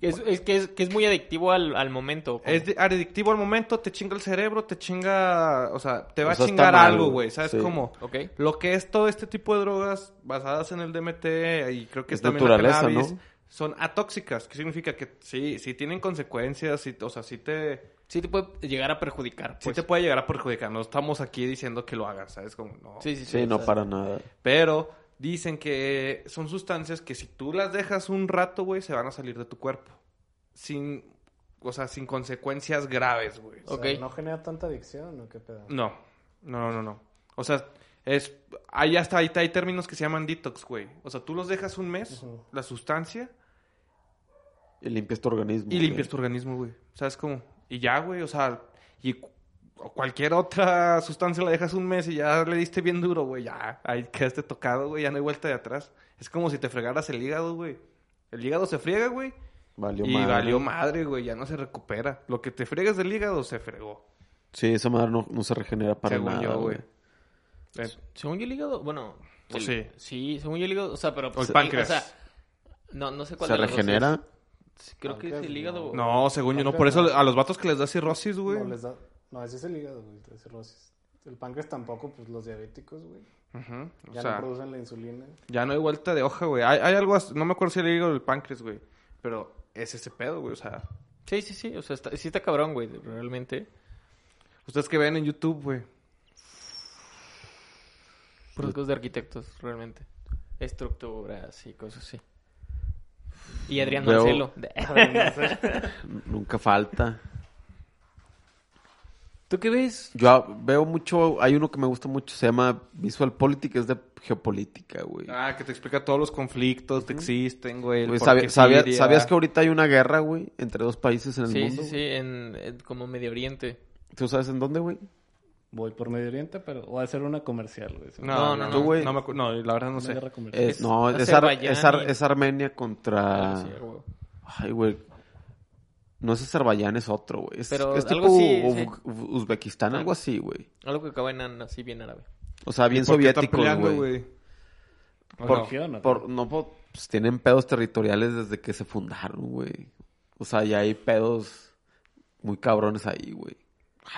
Es, es que, es, que es muy adictivo al, al momento. como- Es adictivo al momento, te chinga el cerebro, te chinga. O sea, te va O sea, a chingar mal, algo, güey. ¿Sabes Sí. cómo? Ok. Lo que es todo este tipo de drogas basadas en el DMT y creo que Es también la naturaleza, cannabis, ¿no? son atóxicas. ¿Qué significa? Que sí, sí tienen consecuencias, sí, o sea, sí te, Sí te puede llegar a perjudicar. sí pues. te puede llegar a perjudicar. No estamos aquí diciendo que lo hagas, ¿sabes? Como, no. Sí, sí, sí. Sí, o no sea, para nada. Pero dicen que son sustancias que si tú las dejas un rato, güey, se van a salir de tu cuerpo. Sin, o sea, sin consecuencias graves, güey. O sea. ¿No genera tanta adicción o qué pedo? No, no, no, no. O sea, es, ahí hasta ahí hay términos que se llaman detox, güey. O sea, tú los dejas un mes, la sustancia, Y limpias tu organismo. y güey. limpias tu organismo, güey. ¿Sabes cómo? Y ya, güey, o sea, y o cualquier otra sustancia la dejas un mes y ya le diste bien duro, güey. Ya, ahí quedaste tocado, güey, ya no hay vuelta de atrás. Es como si te fregaras el hígado, güey. El hígado se friega, güey. Valió y madre. valió madre, güey, ya no se recupera. Lo que te fregas del hígado se fregó. Sí, esa madre no, no se regenera para según nada, yo, güey. Eh, Según yo el hígado, bueno... el- Sí. Sí, según yo el hígado, o sea, pero... O el sí, páncreas. O sea, no, no sé cuál ¿Se de regenera? Creo que es el hígado. No, según yo no. Por eso a los vatos que les da cirrosis, güey. No, les da... no, ese es el hígado, güey, la cirrosis. El páncreas tampoco, pues los diabéticos, güey. O Ya sea, no producen la insulina. ya no hay vuelta de hoja, güey. Hay, hay algo, no me acuerdo si le digo el páncreas, güey. Pero es ese pedo, güey. O sea, Sí, sí, sí. O sea, está, sí está cabrón, güey, realmente. ustedes que ven en YouTube, güey. Cosas de arquitectos, realmente. Estructuras y cosas así. Y Adrián Marcelo. Nunca falta. ¿Tú qué ves? Yo veo mucho, hay uno que me gusta mucho, se llama Visual Politics, es de geopolítica, güey. Ah, que te explica todos los conflictos que existen, güey. sabía- sabía-. ¿Sabías que ahorita hay una guerra, güey, entre dos países en el Sí, mundo? sí, sí, en, en como Medio Oriente. ¿Tú sabes en dónde, güey? Voy por Medio Oriente, pero voy a hacer una comercial, güey. No, no, No, no, no. Tú, güey. No, me no, la verdad no Una sé. guerra comercial. Es no, es, Ar- es, Ar- y- es Armenia contra... Güey. Ay, güey. No es Azerbaiyán, es otro, güey. Es, Pero es algo tipo sí, sí. Uzbekistán, algo así, güey. Algo que acaba en así bien árabe. O sea, bien ¿Por qué están soviéticos, peleando, güey. ¿O Por, no? Región, ¿o qué? por- no, por- pues, tienen pedos territoriales desde que se fundaron, güey. O sea, ya hay pedos muy cabrones ahí, güey.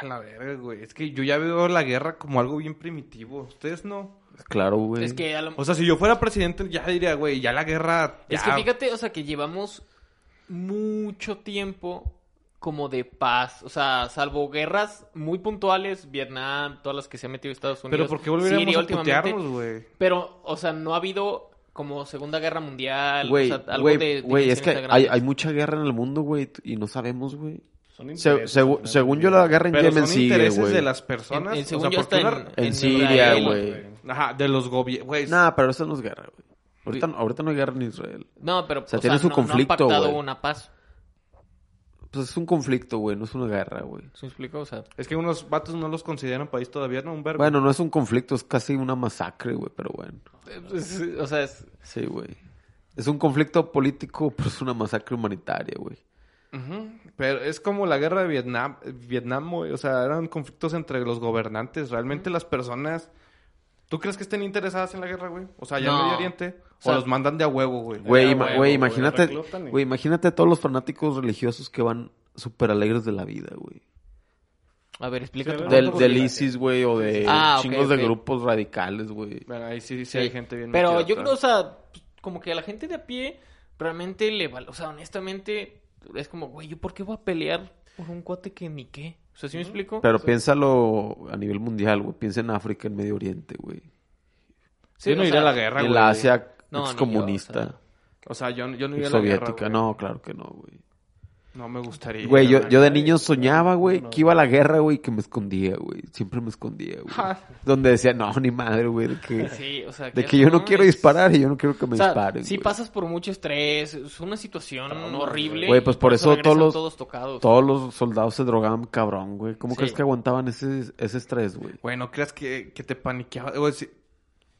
A la verga, güey. Es que yo ya veo la guerra como algo bien primitivo. Ustedes no. Claro, güey. Es que a lo- O sea, si yo fuera presidente, ya diría, güey, ya la guerra. Es que fíjate, o sea, que llevamos mucho tiempo como de paz, o sea, salvo guerras muy puntuales, Vietnam, todas las que se ha metido Estados Unidos. Pero ¿por qué volveríamos a güey? Pero, o sea, no ha habido como Segunda Guerra Mundial, Güey, o sea, algo güey, de güey, es que hay, hay mucha guerra en el mundo, güey, y no sabemos, güey. Son Se- ¿no? según yo, la guerra en Pero Yemen son sigue, intereses güey. de las personas. En- en- o sea, en, en Siria, güey. Ajá, de los gobiernos. Nah, pero eso no es guerra, güey. Ahorita, ahorita no hay guerra en Israel. No, pero O sea, tiene su no- conflicto, no han pactado güey. una paz. Pues es un conflicto, güey, no es una guerra, güey. ¿Se me explico? O sea, es que unos vatos no los consideran país todavía, ¿no? Un verbo. Bueno, no es un conflicto, es casi una masacre, güey, pero bueno. eh, o sea, es- Sí, güey. Es un conflicto político, pero es una masacre humanitaria, güey. Pero es como la guerra de Vietnam, Vietnam, güey. O sea, eran conflictos entre los gobernantes. Realmente las personas... ¿Tú crees que estén interesadas en la guerra, güey? O sea, en No. Medio Oriente. O, los mandan de a huevo, güey. Güey, Ya, ima- huevo, güey, güey, imagínate, y- güey, imagínate a todos los fanáticos religiosos que van súper alegres de la vida, güey. a ver, explícate. Sí, a ver, Del, ISIS, güey, o de Ah, chingos de grupos radicales, güey. Bueno, ahí sí, sí, Sí. hay gente bien Pero yo creo, o sea, pues, como que a la gente de a pie realmente le vale. O sea, honestamente, es como, güey, ¿yo por qué voy a pelear por un cuate que ni qué? O sea, ¿sí me explico? Pero piénsalo a nivel mundial, güey. Piensa en África, en Medio Oriente, güey. Sí, Yo no sea, a la guerra, En güey. la Asia No, yo, excomunista, o sea. O sea, yo, yo no iría a la guerra, soviética. No, claro que no, güey. No me gustaría. Güey, yo, yo de niño soñaba, güey, No. que iba a la guerra, güey, que me escondía, güey. Siempre me escondía, güey. Donde decía, no, ni madre, güey, de que, Sí, o sea, de que yo no quiero es- disparar y yo no quiero que me O sea, disparen. sí güey. pasas por mucho estrés, es una situación horrible. Güey, pues por eso todos los- tocados. Todos los soldados se drogaban cabrón, güey. ¿Cómo Sí. crees que aguantaban ese, ese estrés, güey? Güey, ¿no crees que, que te paniqueabas? O si-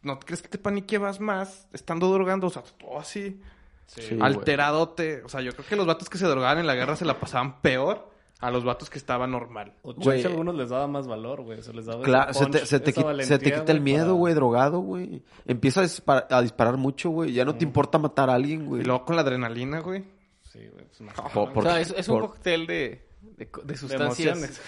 ¿No crees que te paniqueabas más estando drogando? O sea, todo así, Sí. Güey. alteradote. O sea, yo creo que los vatos que se drogaban en la guerra se la pasaban peor a los vatos que estaban normal. O Güey. a algunos les daba más valor, güey. Se les daba Claro, ese se te, punch, se te valentía, se te quita el miedo, para- güey, drogado, güey. Empieza a, dispar- a disparar mucho, güey. Ya no te importa matar a alguien, güey. Y luego con la adrenalina, güey. Sí, güey. pues, por- o sea, es, es un cóctel de, sustancias.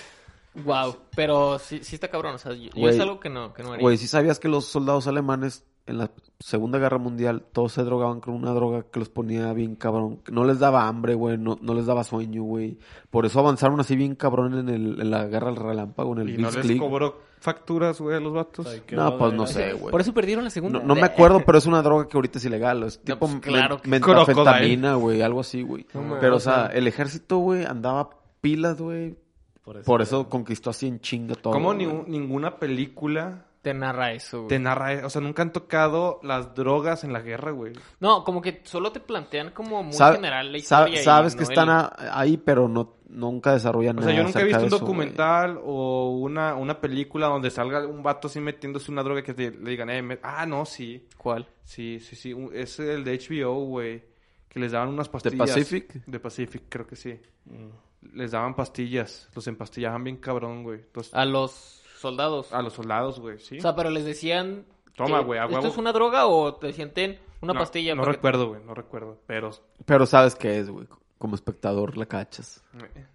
Wow, pero sí, sí está cabrón. O sea, yo, es algo que no, que no haría. Güey, ¿sí sabías que los soldados alemanes en la Segunda Guerra Mundial todos se drogaban con una droga que los ponía bien cabrón? No les daba hambre, güey, no, no les daba sueño, güey. Por eso avanzaron así bien cabrón en, el, en la Guerra del Relámpago, en el Y no les cobró facturas, güey, a los vatos. Ay, No, pues no sé, güey. Por eso perdieron la segunda. No, no me acuerdo, pero es una droga que ahorita es ilegal. Es tipo pues, claro men- que- metafetamina, güey, algo así, güey. Pero, o sea, el ejército, güey, andaba pilas, güey. Por eso, Por eso conquistó así en chinga todo. ¿Cómo güey. ni- ninguna película Te narra eso, güey. te narra? O sea, nunca han tocado las drogas en la guerra, güey. No, como que solo te plantean como muy general la historia. y sabes no que están ahí, pero no nunca desarrollan O nada. sea, yo nunca he visto un de eso, güey. documental o una, una película donde salga un vato así metiéndose una droga que te- le digan, eh, me- ah, no, sí. ¿Cuál? Sí, sí, sí. Es el de HBO, güey. Que les daban unas pastillas. Pacific? De Pacific, creo que sí. Mm. Les daban pastillas. Los empastillaban bien cabrón, güey. Entonces, A los soldados. a los soldados, güey, sí. O sea, pero les decían... Toma, que, güey, a ¿Esto huevo". es una droga o te decían, ten una no, pastilla? No que- recuerdo, güey, no recuerdo. Pero Pero sabes qué es, güey. Como espectador la cachas. eh,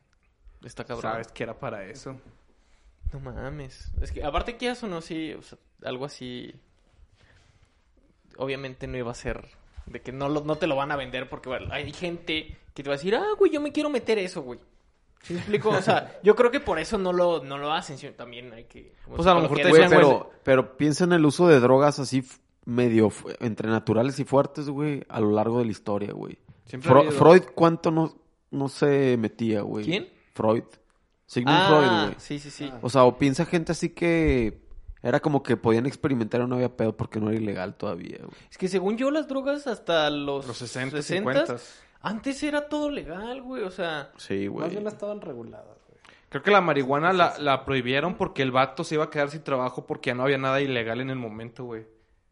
Está cabrón. sabes que era para eso. No mames. Es que, aparte, quieras o no, sí, o sea, algo así. Obviamente no iba a ser. De que no, lo- no te lo van a vender porque bueno, hay gente que te va a decir, ah, güey, yo me quiero meter eso, güey. ¿Sí me explico? O sea, yo creo que por eso no lo, no lo hacen. sino También hay que. Pues a lo mejor te Güey, pero, pero piensa en el uso de drogas así medio entre naturales y fuertes, güey, a lo largo de la historia, güey. Fro- Freud, ¿cuánto no, no se metía, güey? ¿Quién? Freud. Sigmund Freud, Ah, güey. sí, sí, sí. O sea, o piensa gente así que era como que podían experimentar y no había pedo porque no era ilegal todavía, güey. Es que según yo, las drogas hasta los, Los 60, 60, 50. Antes era todo legal, güey. O sea, Sí, Más güey. bien estaban reguladas, güey. Creo que la marihuana la, la prohibieron porque el vato se iba a quedar sin trabajo porque ya no había nada ilegal en el momento, güey.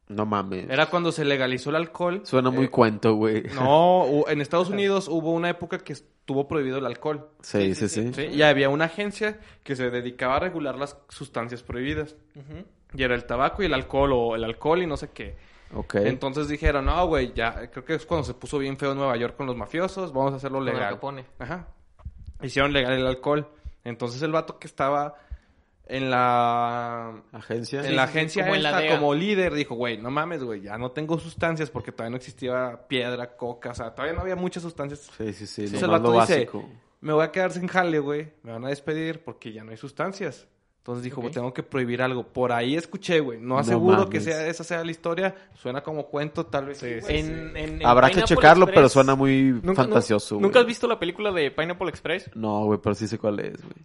No mames. Era cuando se legalizó el alcohol. Suena muy Eh, cuento, güey. No, en Estados Unidos hubo una época que estuvo prohibido el alcohol. Sí, sí, sí. ¿sí? Y había una agencia que se dedicaba a regular las sustancias prohibidas. Y era el tabaco y el alcohol, o el alcohol y no sé qué. Ok. Entonces dijeron, no, güey, ya, creo que es cuando se puso bien feo en Nueva York con los mafiosos, vamos a hacerlo legal. Capone. Ajá. Hicieron legal el alcohol. Entonces el vato que estaba en la Agencia. en Sí, la agencia como en la esta, DEA. como líder, dijo, güey, no mames, güey, ya no tengo sustancias porque todavía no existía piedra, coca, o sea, todavía no había muchas sustancias. Sí, sí, sí. Entonces el vato lo dice, básico. me voy a quedar sin jale, güey, me van a despedir porque ya no hay sustancias. Entonces dijo. "Pues tengo que prohibir algo. Por ahí escuché, güey. No No aseguro que sea esa sea la historia. Suena como cuento, tal vez. sí, güey. En- en- en Habrá que checarlo, pero suena muy ¿Nunca- fantasioso. ¿Nunca has visto la película de Pineapple Express? No, güey, pero sí sé cuál es, güey.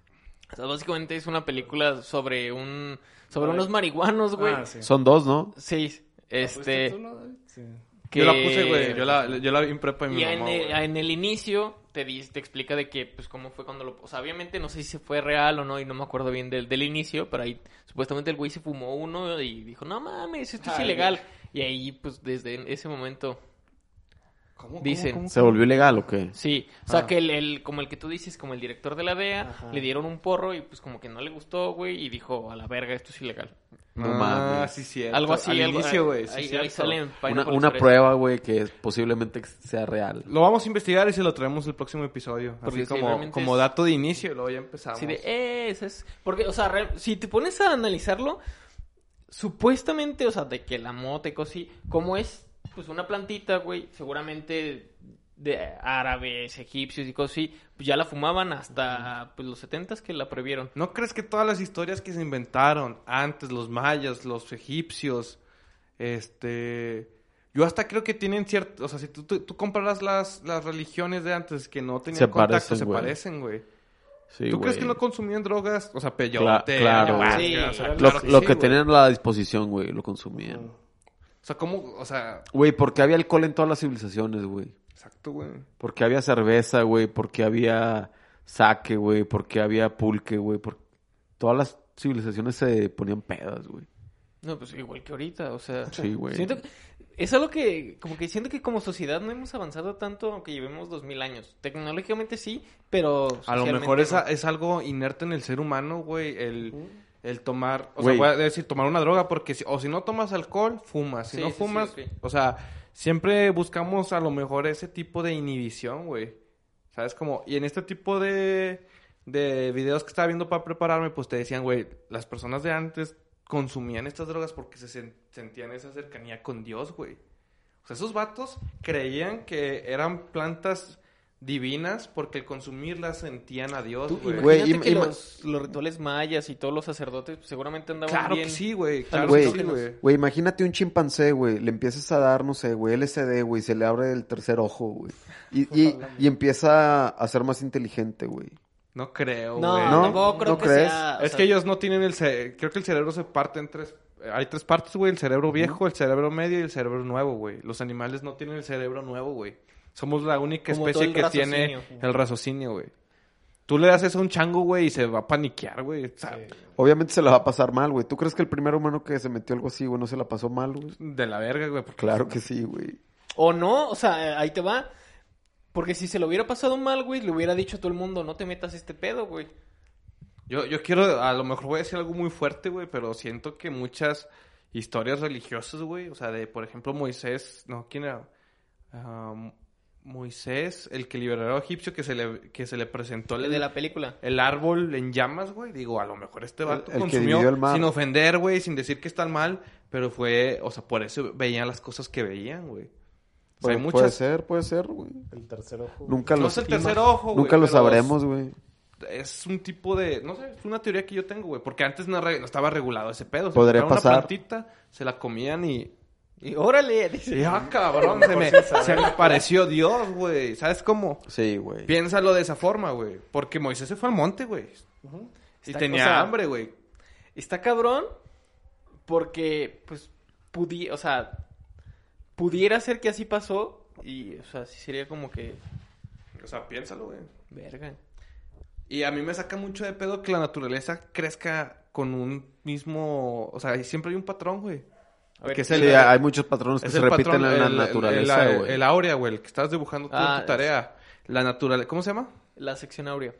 O sea, básicamente es una película sobre un... Sobre unos marihuanos, güey. Ah, sí. Son dos, ¿no? Sí, ¿Fuiste este... tú, no, que- Yo la puse, güey. Yo la, yo la vi en prepa y mi Y mamá, en el, en el inicio te, dice- te explica de que, pues, cómo fue cuando lo... O sea, obviamente no sé si fue real o no, y no me acuerdo bien del, del inicio, pero ahí supuestamente el güey se fumó uno y dijo, no mames, esto es ilegal. Y ahí, pues, desde ese momento, ¿Cómo, dicen. cómo, cómo? ¿Se volvió ilegal o qué? sí. O sea, Ah. que el, el- como el que tú dices, como el director de la DEA, Ajá. le dieron un porro y, pues, como que no le gustó, güey, y dijo, a la verga, esto es ilegal. No ah, mames. sí, cierto. Algo así. Al algo- inicio, güey. sí, ahí, ahí cierto. sale en Una, una prueba, güey, que posiblemente sea real. Lo vamos a investigar y se lo traemos el próximo episodio. Porque Así sí, como, como es- dato de inicio, y luego ya empezamos. Sí, de, eh, ese es... Porque, o sea, real- si te pones a analizarlo, supuestamente, o sea, de que la mota y cosas así, como es, pues, una plantita, güey, seguramente de árabes, egipcios y cosas así, pues ya la fumaban hasta, pues, los setentas que la prohibieron. ¿No crees que todas las historias que se inventaron antes, los mayas, los egipcios, este... Yo hasta creo que tienen cierto... O sea, si tú, tú, tú comparas las, las religiones de antes que no tenían Se contacto, parecen, se güey. parecen, güey. Sí, ¿Tú crees que no consumían drogas? O sea, Cla- peyote, claro, ayahuasca, o sea, Lo, claro lo sí, que tenían a la disposición, güey, lo consumían. Sea, ¿cómo? O sea, Güey, porque había alcohol en todas las civilizaciones, güey. exacto, güey. Porque había cerveza, güey. Porque había saque, güey. Porque había pulque, güey. Por... Todas las civilizaciones se ponían pedas, güey. No, pues igual que ahorita, o sea. Sí, güey. Siento que- es algo que, como que siento que como sociedad no hemos avanzado tanto, aunque llevemos dos mil años. Tecnológicamente sí, pero. A lo mejor es, no. es algo inerte en el ser humano, güey, el, el tomar, o sea, voy a decir, tomar una droga, porque si, o si no tomas alcohol, fumas, si Sí, no sí, sí, fumas, o sea, siempre buscamos a lo mejor ese tipo de inhibición, güey, ¿sabes? Como, y en este tipo de, de videos que estaba viendo para prepararme, pues te decían, güey, las personas de antes consumían estas drogas porque se sen- sentían esa cercanía con Dios, güey. O sea, esos vatos creían que eran plantas divinas porque al consumirlas sentían a Dios, Tú güey. Güey, imagínate im- que los, los rituales mayas y todos los sacerdotes pues, seguramente andaban Claro bien. que sí, güey. Claro Güey, que sí, güey. Güey, imagínate un chimpancé, güey. Le empiezas a dar, no sé, güey, LSD, güey. Se le abre el tercer ojo, güey. Y, y, y empieza a ser más inteligente, güey. No creo, No, güey. ¿No? tampoco creo ¿No que crees? sea. Es sea, que ellos no tienen el cerebro. Creo que el cerebro se parte en tres. Hay tres partes, güey. El cerebro viejo, el cerebro medio y el cerebro nuevo, güey. Los animales no tienen el cerebro nuevo, güey. Somos la única Como especie que tiene el raciocinio, güey. Tú le das eso a un chango, güey, y se va a paniquear, güey. O sea, Obviamente se la va a pasar mal, güey. ¿Tú crees que el primer humano que se metió algo así, güey, no se la pasó mal, güey? de la verga, güey. porque- Claro que sí, güey. O no, o sea, ahí te va. Porque si se lo hubiera pasado mal, güey, le hubiera dicho a todo el mundo, no te metas este pedo, güey. Yo, yo quiero, a lo mejor voy a decir algo muy fuerte, güey, pero siento que muchas historias religiosas, güey, o sea, de, por ejemplo, Moisés, no, ¿quién era? Moisés, el que liberó a egipcio, que se le, que se le presentó el, De la película. el árbol en llamas, güey. Digo, a lo mejor este vato el consumió el mar. sin ofender, güey, sin decir que están mal, pero fue, o sea, por eso veían las cosas que veían, güey. O sea, hay Pu- muchas... Puede ser, puede ser, güey. El tercer ojo. Nunca No lo es el tercer ojo, güey, Nunca lo sabremos, güey. es un tipo de, no sé, es una teoría que yo tengo, güey, porque antes no, re- no estaba regulado ese pedo. Podría pasar. Una plantita, se la comían y... Y órale, dice. y, ah, cabrón, se me, se me apareció Dios, güey. ¿Sabes cómo? Sí, güey. Piénsalo de esa forma, güey. Porque Moisés se fue al monte, güey. Y Está- tenía o sea, hambre, güey. Está cabrón porque, pues, pudi o sea, pudiera ser que así pasó y, o sea, sí sería como que, O sea, piénsalo, güey. verga. Y a mí me saca mucho de pedo que la naturaleza crezca con un mismo... O sea, siempre hay un patrón, güey. A ver, Que es Sí, el- hay muchos patrones que se repiten patrón, en la el- naturaleza, el, el, güey. el áurea, güey, el que estás dibujando tú Ah, en tu tarea. La naturaleza... ¿Cómo se llama? La sección áurea.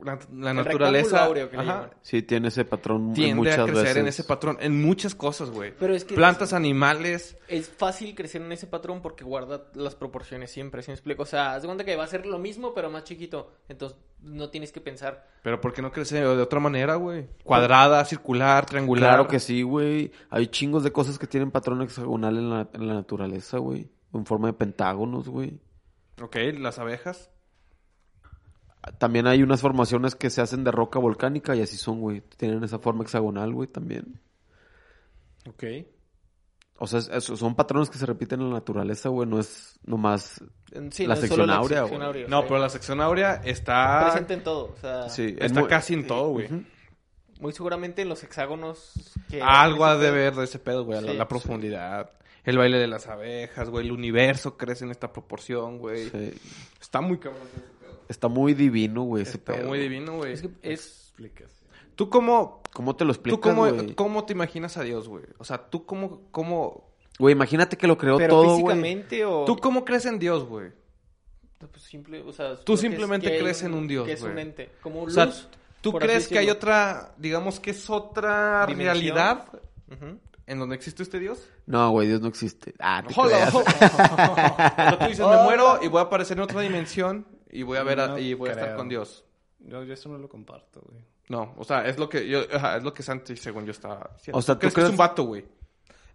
La, la El naturaleza... áureo que ajá. Sí, tiene ese patrón en tiende muchas a crecer veces. en ese patrón. En muchas cosas, güey. Pero es que- Plantas, animales... Es fácil crecer en ese patrón porque guarda las proporciones siempre, ¿sí me explico? O sea, haz de cuenta que va a ser lo mismo pero más chiquito, entonces no tienes que pensar. Pero ¿por qué no crece de otra manera, güey? Cuadrada, circular, triangular. Claro que sí, güey. Hay chingos de cosas que tienen patrón hexagonal en la, en la naturaleza, güey. En forma de pentágonos, güey. Ok, las abejas. También hay unas formaciones que se hacen de roca volcánica y así son, güey. Tienen esa forma hexagonal, güey, también. Ok. O sea, es- es- son patrones que se repiten en la naturaleza, güey. No es nomás... Sí, La no es sección la áurea, sección güey. áurea, No, sí. pero la sección áurea está... presente en todo, o sea, Sí, es Está muy- casi en todo, güey. Muy seguramente en los hexágonos que Algo ha de ver de ese pedo, güey. la, Sí, la sí. profundidad. El baile de las abejas, güey. El universo crece en esta proporción, güey. Sí. Está muy cabrón ese pedo. Está muy divino, güey, ese Está pedo. muy divino, güey. Es que es. ¿Tú cómo, ¿Cómo te lo tú explicas, cómo, güey? cómo te imaginas a Dios, güey? O sea, ¿tú cómo, cómo, Güey, imagínate que lo creó pero todo, güey. físicamente o tú cómo crees en Dios, güey? pues, simple, o sea, Tú simplemente que crees en un Dios, que es un güey. ente, como O luz. sea, ¿tú crees que hay otra, digamos que es otra Dimensión. realidad en donde existe este Dios? No, güey, Dios no existe. Ah, te Hola. creas. O sea, tú dices, me muero y voy a aparecer en otra dimensión y voy a ver a- No y voy a estar con Dios. Yo, yo eso no lo comparto, güey. No, o sea, es lo que yo, es lo que Santi, según yo, estaba diciendo. O sea, ¿Tú ¿tú crees que es un vato, güey?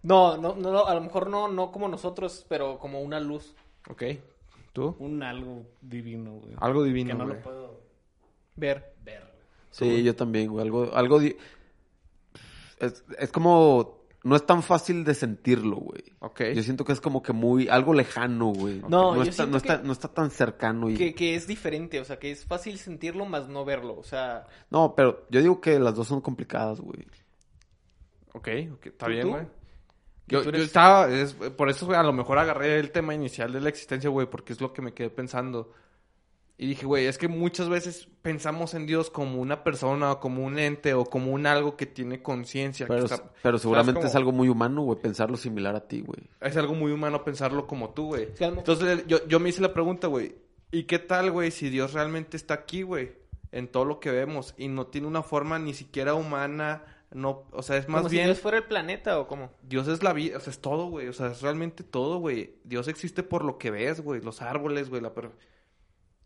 No, no, no, no, a lo mejor no, no como nosotros, pero como una luz. ¿Ok? ¿Tú? Un algo divino, güey. Algo que divino, no güey. lo puedo Ver. ver. Sí, yo también, güey. Algo, algo... di- Es, es como no es tan fácil de sentirlo, güey. Ok. Yo siento que es como que muy, algo lejano, güey. No, yo está, no, está, no está tan cercano. Y... Que, que es diferente, o sea, que es fácil sentirlo más no verlo. O sea, No, pero yo digo que las dos son complicadas, güey. Ok, ok, está ¿Tú- bien, güey. ¿Que Yo, estaba, es- por eso güey, a lo mejor agarré el tema inicial de la existencia, güey, porque es lo que me quedé pensando. Y dije, güey, es que muchas veces pensamos en Dios como una persona, o como un ente, o como un algo que tiene conciencia. Pero, está- pero seguramente ¿sabes es algo muy humano, güey, pensarlo similar a ti, güey. Es algo muy humano pensarlo como tú, güey. Entonces yo, yo me hice la pregunta, güey, ¿y qué tal, güey, si Dios realmente está aquí, güey? En todo lo que vemos y no tiene una forma ni siquiera humana, no, o sea, es más como bien... si Dios fuera el planeta o cómo. Dios es la vida, o sea, es todo, güey. O sea, es realmente todo, güey. Dios existe por lo que ves, güey. Los árboles, güey. La per-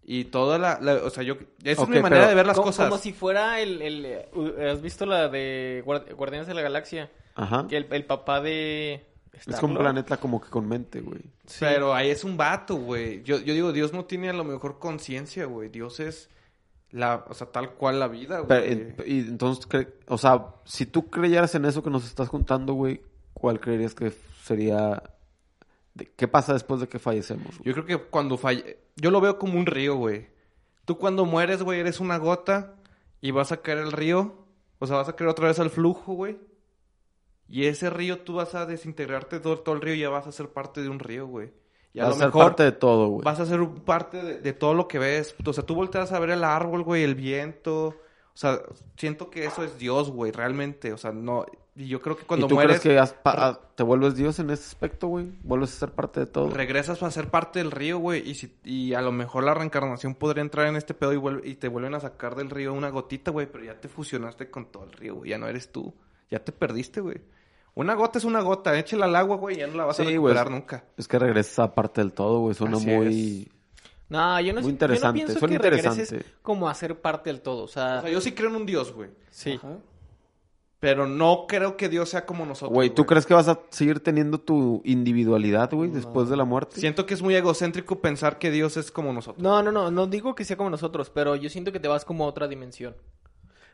Y toda la, la- O sea, yo... Esa es mi manera pero- de ver las como, cosas. como si fuera el, el, eh, ¿Has visto la de Guard- Guardianes de la Galaxia? Ajá. Que el, el papá de... Es como un planeta como que con mente, güey. Pero ahí es un vato, güey. Yo, yo digo, Dios no tiene a lo mejor conciencia, güey. Dios es la... O sea, tal cual la vida, Pero, güey. en- y entonces, cre- o sea, si tú creyeras en eso que nos estás contando, güey, ¿cuál creerías que sería... ¿Qué pasa después de que fallecemos? güey? Yo creo que cuando falle... Yo lo veo como un río, güey. Tú cuando mueres, güey, eres una gota y vas a caer al río. O sea, vas a caer otra vez al flujo, güey. Y ese río tú vas a desintegrarte todo, todo el río y ya vas a ser parte de un río, güey. Y a Vas a ser mejor parte de todo, güey. vas a ser parte de, de todo lo que ves. O sea, tú volteas a ver el árbol, güey, el viento. O sea, siento que eso es Dios, güey, realmente. O sea, no... Y yo creo que cuando ¿Y tú mueres... crees que pa- ah, te vuelves Dios en ese aspecto, güey? ¿Vuelves a ser parte de todo? regresas a ser parte del río, güey, y, si, y a lo mejor la reencarnación podría entrar en este pedo y, vuelve- y te vuelven a sacar del río una gotita, güey, pero ya te fusionaste con todo el río, güey, ya no eres tú, ya te perdiste, güey. Una gota es una gota, échela al agua, güey, ya no la vas a Sí, recuperar nunca. Es que regresas a parte del todo, güey. Suena Así muy... No, yo no, Muy yo no interesante, pienso suena que regreses interesante. como a ser parte del todo. O sea, O sea, yo sí creo en un Dios, güey, sí. Ajá. Pero no creo que Dios sea como nosotros. Güey, ¿tú crees que vas a seguir teniendo tu individualidad, güey, después de la muerte? Siento que es muy egocéntrico pensar que Dios es como nosotros. No, no, no, no digo que sea como nosotros, pero yo siento que te vas como a otra dimensión.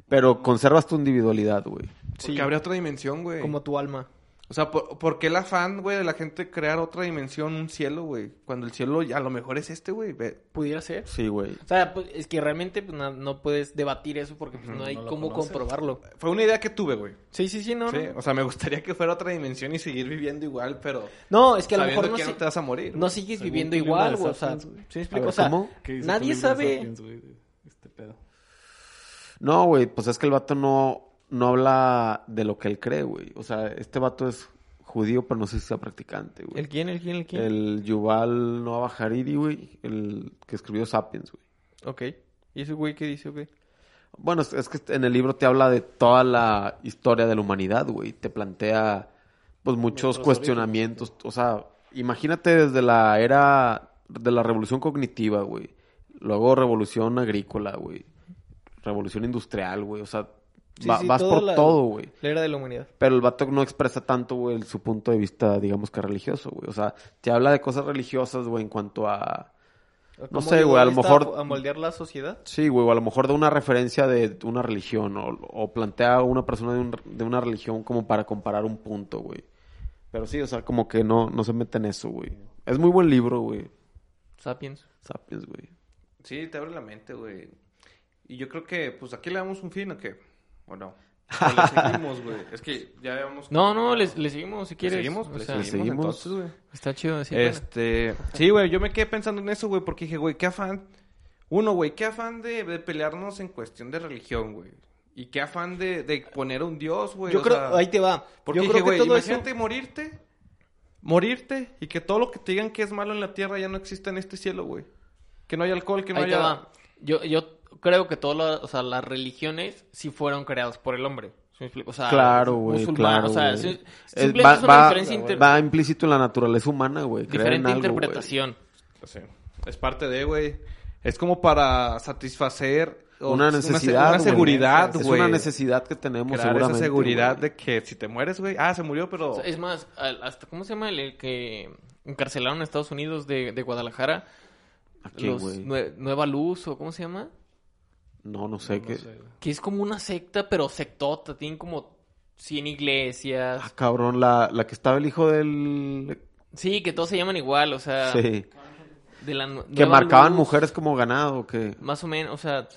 Pero conservas tu individualidad, güey. Porque Sí. habría otra dimensión, güey. Como tu alma. O sea, ¿por, por qué el afán, güey, de la gente crear otra dimensión, un cielo, güey? Cuando el cielo ya a lo mejor es este, güey. Pudiera ser. Sí, güey. O sea, pues, es que realmente pues, no, no puedes debatir eso porque pues, no hay no cómo conoces. comprobarlo. Fue una idea que tuve, güey. Sí, sí, sí, no. Sí, no. o sea, me gustaría que fuera otra dimensión y seguir viviendo igual, pero No, es que a lo mejor no, que si- no te vas a morir. no sigues Según viviendo igual, güey. O sea. ¿sí explico? ver, O sea, ¿cómo? ¿Qué dice tu nadie sabe. Sapiens, este pedo? No, güey, pues es que el vato no, no habla de lo que él cree, güey. O sea, este vato es judío, pero no sé si sea practicante, güey. ¿El quién, el quién, el quién? El Yuval Noah Hariri, güey, el que escribió Sapiens, güey. Ok. ¿Y ese güey qué dice, güey? Bueno, es, es que en el libro te habla de toda la historia de la humanidad, güey. Te plantea, pues, muchos Nuestros cuestionamientos. O sea, imagínate desde la era de la revolución cognitiva, güey. Luego revolución agrícola, güey. Revolución industrial, güey. O sea, Sí, va- sí, vas por la- todo, güey. La era de la humanidad. Pero el vato no expresa tanto, güey, su punto de vista, digamos que religioso, güey. O sea, te habla de cosas religiosas, güey, en cuanto a... No ¿Cómo sé, güey, a lo mejor- A moldear la sociedad. Sí, güey, o a lo mejor de una referencia de una religión, o, o plantea a una persona de, un- de una religión como para comparar un punto, güey. Pero sí, o sea, como que no, no se mete en eso, güey. Es muy buen libro, güey. Sapiens. Sapiens, güey. Sí, te abre la mente, güey. Y yo creo que, pues, aquí le damos un fin, ¿o qué? ¿O no? O le seguimos, güey. Es que ya habíamos... No, no, le, le seguimos si ¿Le quieres. seguimos? O Le sea, le seguimos, entonces, güey. Está chido decir. Este, sí, güey, yo me quedé pensando en eso, güey, porque dije, güey, qué afán. Uno, güey, qué afán de, de pelearnos en cuestión de religión, güey. Y qué afán de, de poner a un dios, güey. Yo o creo, sea, ahí te va. Porque Yo dije, creo que güey, todo eso... imagínate morirte, morirte, y que todo lo que te digan que es malo en la tierra ya no exista en este cielo, güey. Que no haya alcohol, que no Ahí te haya... va. Yo, yo creo que todas o sea, las religiones sí fueron creadas por el hombre. O sea, Claro, güey, claro, O sea, Es- simplemente va, es una va- diferencia inter- va implícito en la naturaleza humana, güey. diferente algo, interpretación. Sí, es parte de, güey. Es como para satisfacer... Una necesidad, Una güey. seguridad, Es güey. una necesidad que tenemos, Crear seguramente. esa seguridad de que si te mueres, güey... Ah, se murió, pero... O sea, es más, al- hasta ¿cómo se llama el, el que encarcelaron en Estados Unidos de, de Guadalajara? ¿A quién, Los güey? Nue- Nueva Luz o cómo se llama? No, no sé No qué. sé. Que es como una secta, pero sectota, tienen como 100 iglesias. Ah, cabrón, la, la que estaba el hijo del... Sí, que todos se llaman igual, o sea, Sí. de la Que marcaban luz, mujeres como ganado, que... Más o menos, o sea,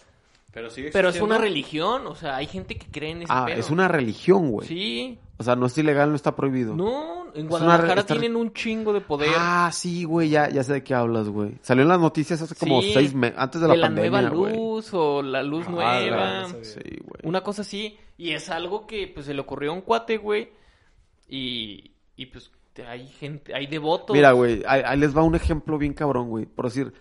Pero sigue pero es una religión, o sea, hay gente que cree en ese Ah, pedo. es una religión, güey. Sí, O sea, no es ilegal, no está prohibido. no, en Guadalajara esta- tienen un chingo de poder. Ah, sí, güey, ya, ya sé de qué hablas, güey. Salió en las noticias hace como Sí, seis meses, antes de de la la pandemia, nueva güey. luz o la luz Ah, nueva. la- Sí, güey. Una cosa así. Y es algo que pues se le ocurrió a un cuate, güey. Y, y pues hay gente, hay devotos. Mira, güey, ahí, ahí les va un ejemplo bien cabrón, güey. Por decir,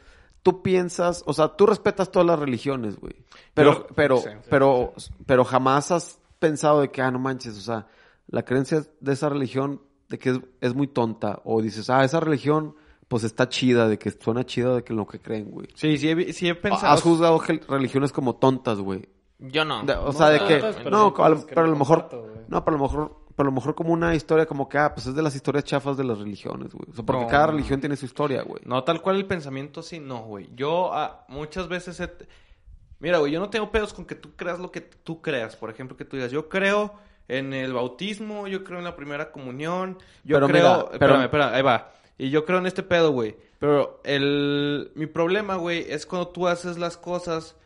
tú piensas, o sea, tú respetas todas las religiones, güey. Pero, Yo- pero, sí, sí, pero, pero jamás has pensado de que, ah, no manches, o sea, la creencia de esa religión de que es, es muy tonta. O dices, ah, esa religión, pues está chida, de que suena chida de que lo que creen, güey. Sí, sí he, sí he pensado. Has juzgado religiones como tontas, güey. Yo no. De- o No sea, de que, pero no, pero a no lo mejor, no, pero a lo mejor, pero a lo mejor como una historia como que, ah, pues es de las historias chafas de las religiones, güey. O sea, porque No, cada religión tiene su historia, güey. No, tal cual el pensamiento, sí, no, güey. Yo ah, muchas veces... he- Mira, güey, yo no tengo pedos con que tú creas lo que tú creas. Por ejemplo, que tú digas, yo creo en el bautismo, yo creo en la primera comunión, yo Pero creo... mira, pero- Espérame, espérame, ahí va. Y yo creo en este pedo, güey. Pero el... Mi problema, güey, es cuando tú haces las cosas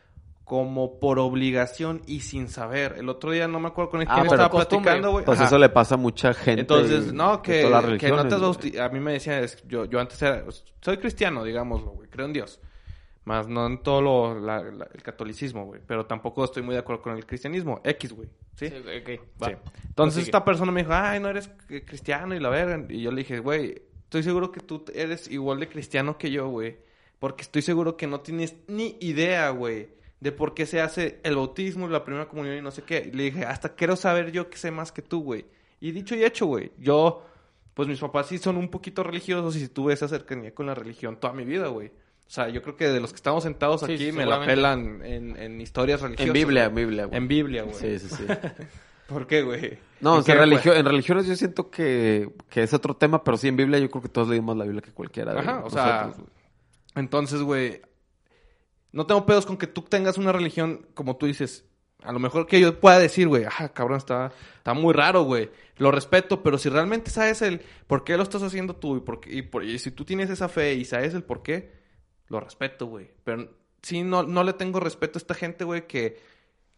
como por obligación y sin saber. El otro día no me acuerdo con quién Ah, pero estaba costumbre. platicando, güey. Pues Ajá. eso le pasa a mucha gente. Entonces, no, que, que no te A mí me decían, es- yo, yo antes era, soy cristiano, digámoslo, güey, creo en Dios. Más no en todo lo, la- la- el catolicismo, güey. Pero tampoco estoy muy de acuerdo con el cristianismo. X, güey. ¿Sí? Sí, ok, Sí. va. Entonces esta persona me dijo, ay, no eres cristiano y la verga. Y yo le dije, güey, estoy seguro que tú eres igual de cristiano que yo, güey. Porque estoy seguro que no tienes ni idea, güey, de por qué se hace el bautismo, la primera comunión y no sé qué. Y le dije, hasta quiero saber yo que sé más que tú, güey. Y dicho y hecho, güey. Yo, pues mis papás sí son un poquito religiosos y tuve esa cercanía con la religión toda mi vida, güey. O sea, yo creo que de los que estamos sentados Sí, aquí sí, me la pelan en, en historias religiosas. En Biblia, en. Biblia, güey. En Biblia, güey. Sí, sí, sí. ¿Por qué, güey? No, ¿En o sea, qué, en, güey? religio- en religiones yo siento que, que es otro tema, pero sí en Biblia yo creo que todos leímos la Biblia que cualquiera de Ajá, o nosotros, sea, güey. entonces, güey, no tengo pedos con que tú tengas una religión, como tú dices, a lo mejor que yo pueda decir, güey, ah, cabrón, está, está muy raro, güey. Lo respeto, pero si realmente sabes el por qué lo estás haciendo tú y, por qué- y, por- y si tú tienes esa fe y sabes el por qué, lo respeto, güey. Pero sí, no, no le tengo respeto a esta gente, güey, que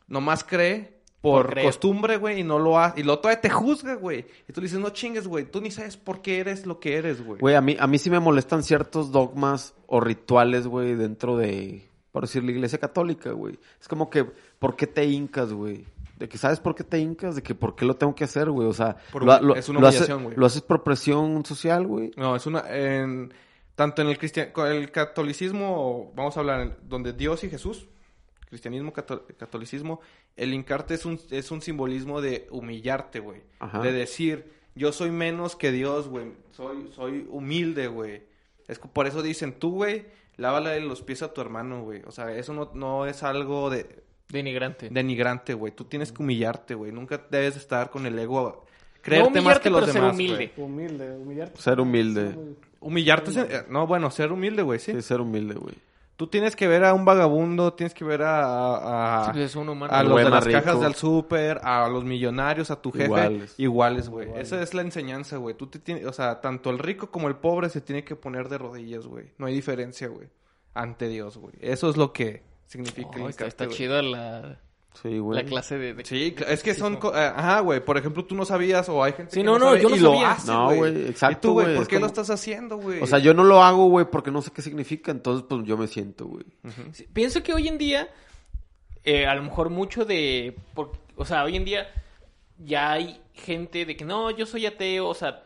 nomás cree por, costumbre, güey, y no lo hace. Y lo todavía te juzga, güey. Y tú le dices, no chingues, güey. Tú ni sabes por qué eres lo que eres, güey. Güey, a mí, a mí sí me molestan ciertos dogmas o rituales, güey, dentro de, por decir, la iglesia católica, güey. Es como que, ¿por qué te hincas, güey? De que sabes por qué te hincas, de que por qué lo tengo que hacer, güey. O sea, Por lo, un- lo- es una lo güey. lo haces por presión social, güey. No, es una... En, tanto en el, cristian, el catolicismo, vamos a hablar, donde Dios y Jesús, cristianismo, cato- catolicismo, el hincarte es un, es un simbolismo de humillarte, güey. De decir, yo soy menos que Dios, güey. Soy, soy humilde, güey. Es por eso dicen, tú, güey, lávale los pies a tu hermano, güey. O sea, eso no, no es algo de, Denigrante. denigrante, güey. Tú tienes que humillarte, güey. Nunca debes estar con el ego... no Creerte más que los pero ser demás, humilde. Humilde, humillarte. Ser humilde. Humillarte, eh, no, bueno, ser humilde, güey, sí. Sí, ser humilde, güey. Tú tienes que ver a un vagabundo, tienes que ver a, a, Sí, pues es un humano. a los de las cajas del súper, a los millonarios, a tu jefe. Iguales. Iguales, güey. Iguales. Esa es la enseñanza, güey. Tú te tienes, o sea, tanto el rico como el pobre se tiene que poner de rodillas, güey. No hay diferencia, güey. Ante Dios, güey. Eso es lo que significa el Oh, está, está chida la, Sí, güey. la clase de... de- Sí, es que son... co- eh, Ajá, güey. Por ejemplo, tú no sabías o hay gente Sí, que no, no, sabe yo no y lo sabía. hace, No, güey, exacto, ¿Y tú, güey? ¿Por es qué lo estás haciendo, güey? O sea, yo no lo hago, güey, porque no sé qué significa, entonces pues yo me siento, güey. Sí, Pienso que hoy en día, eh, a lo mejor mucho de... por- o sea, hoy en día ya hay gente de que no, yo soy ateo, o sea,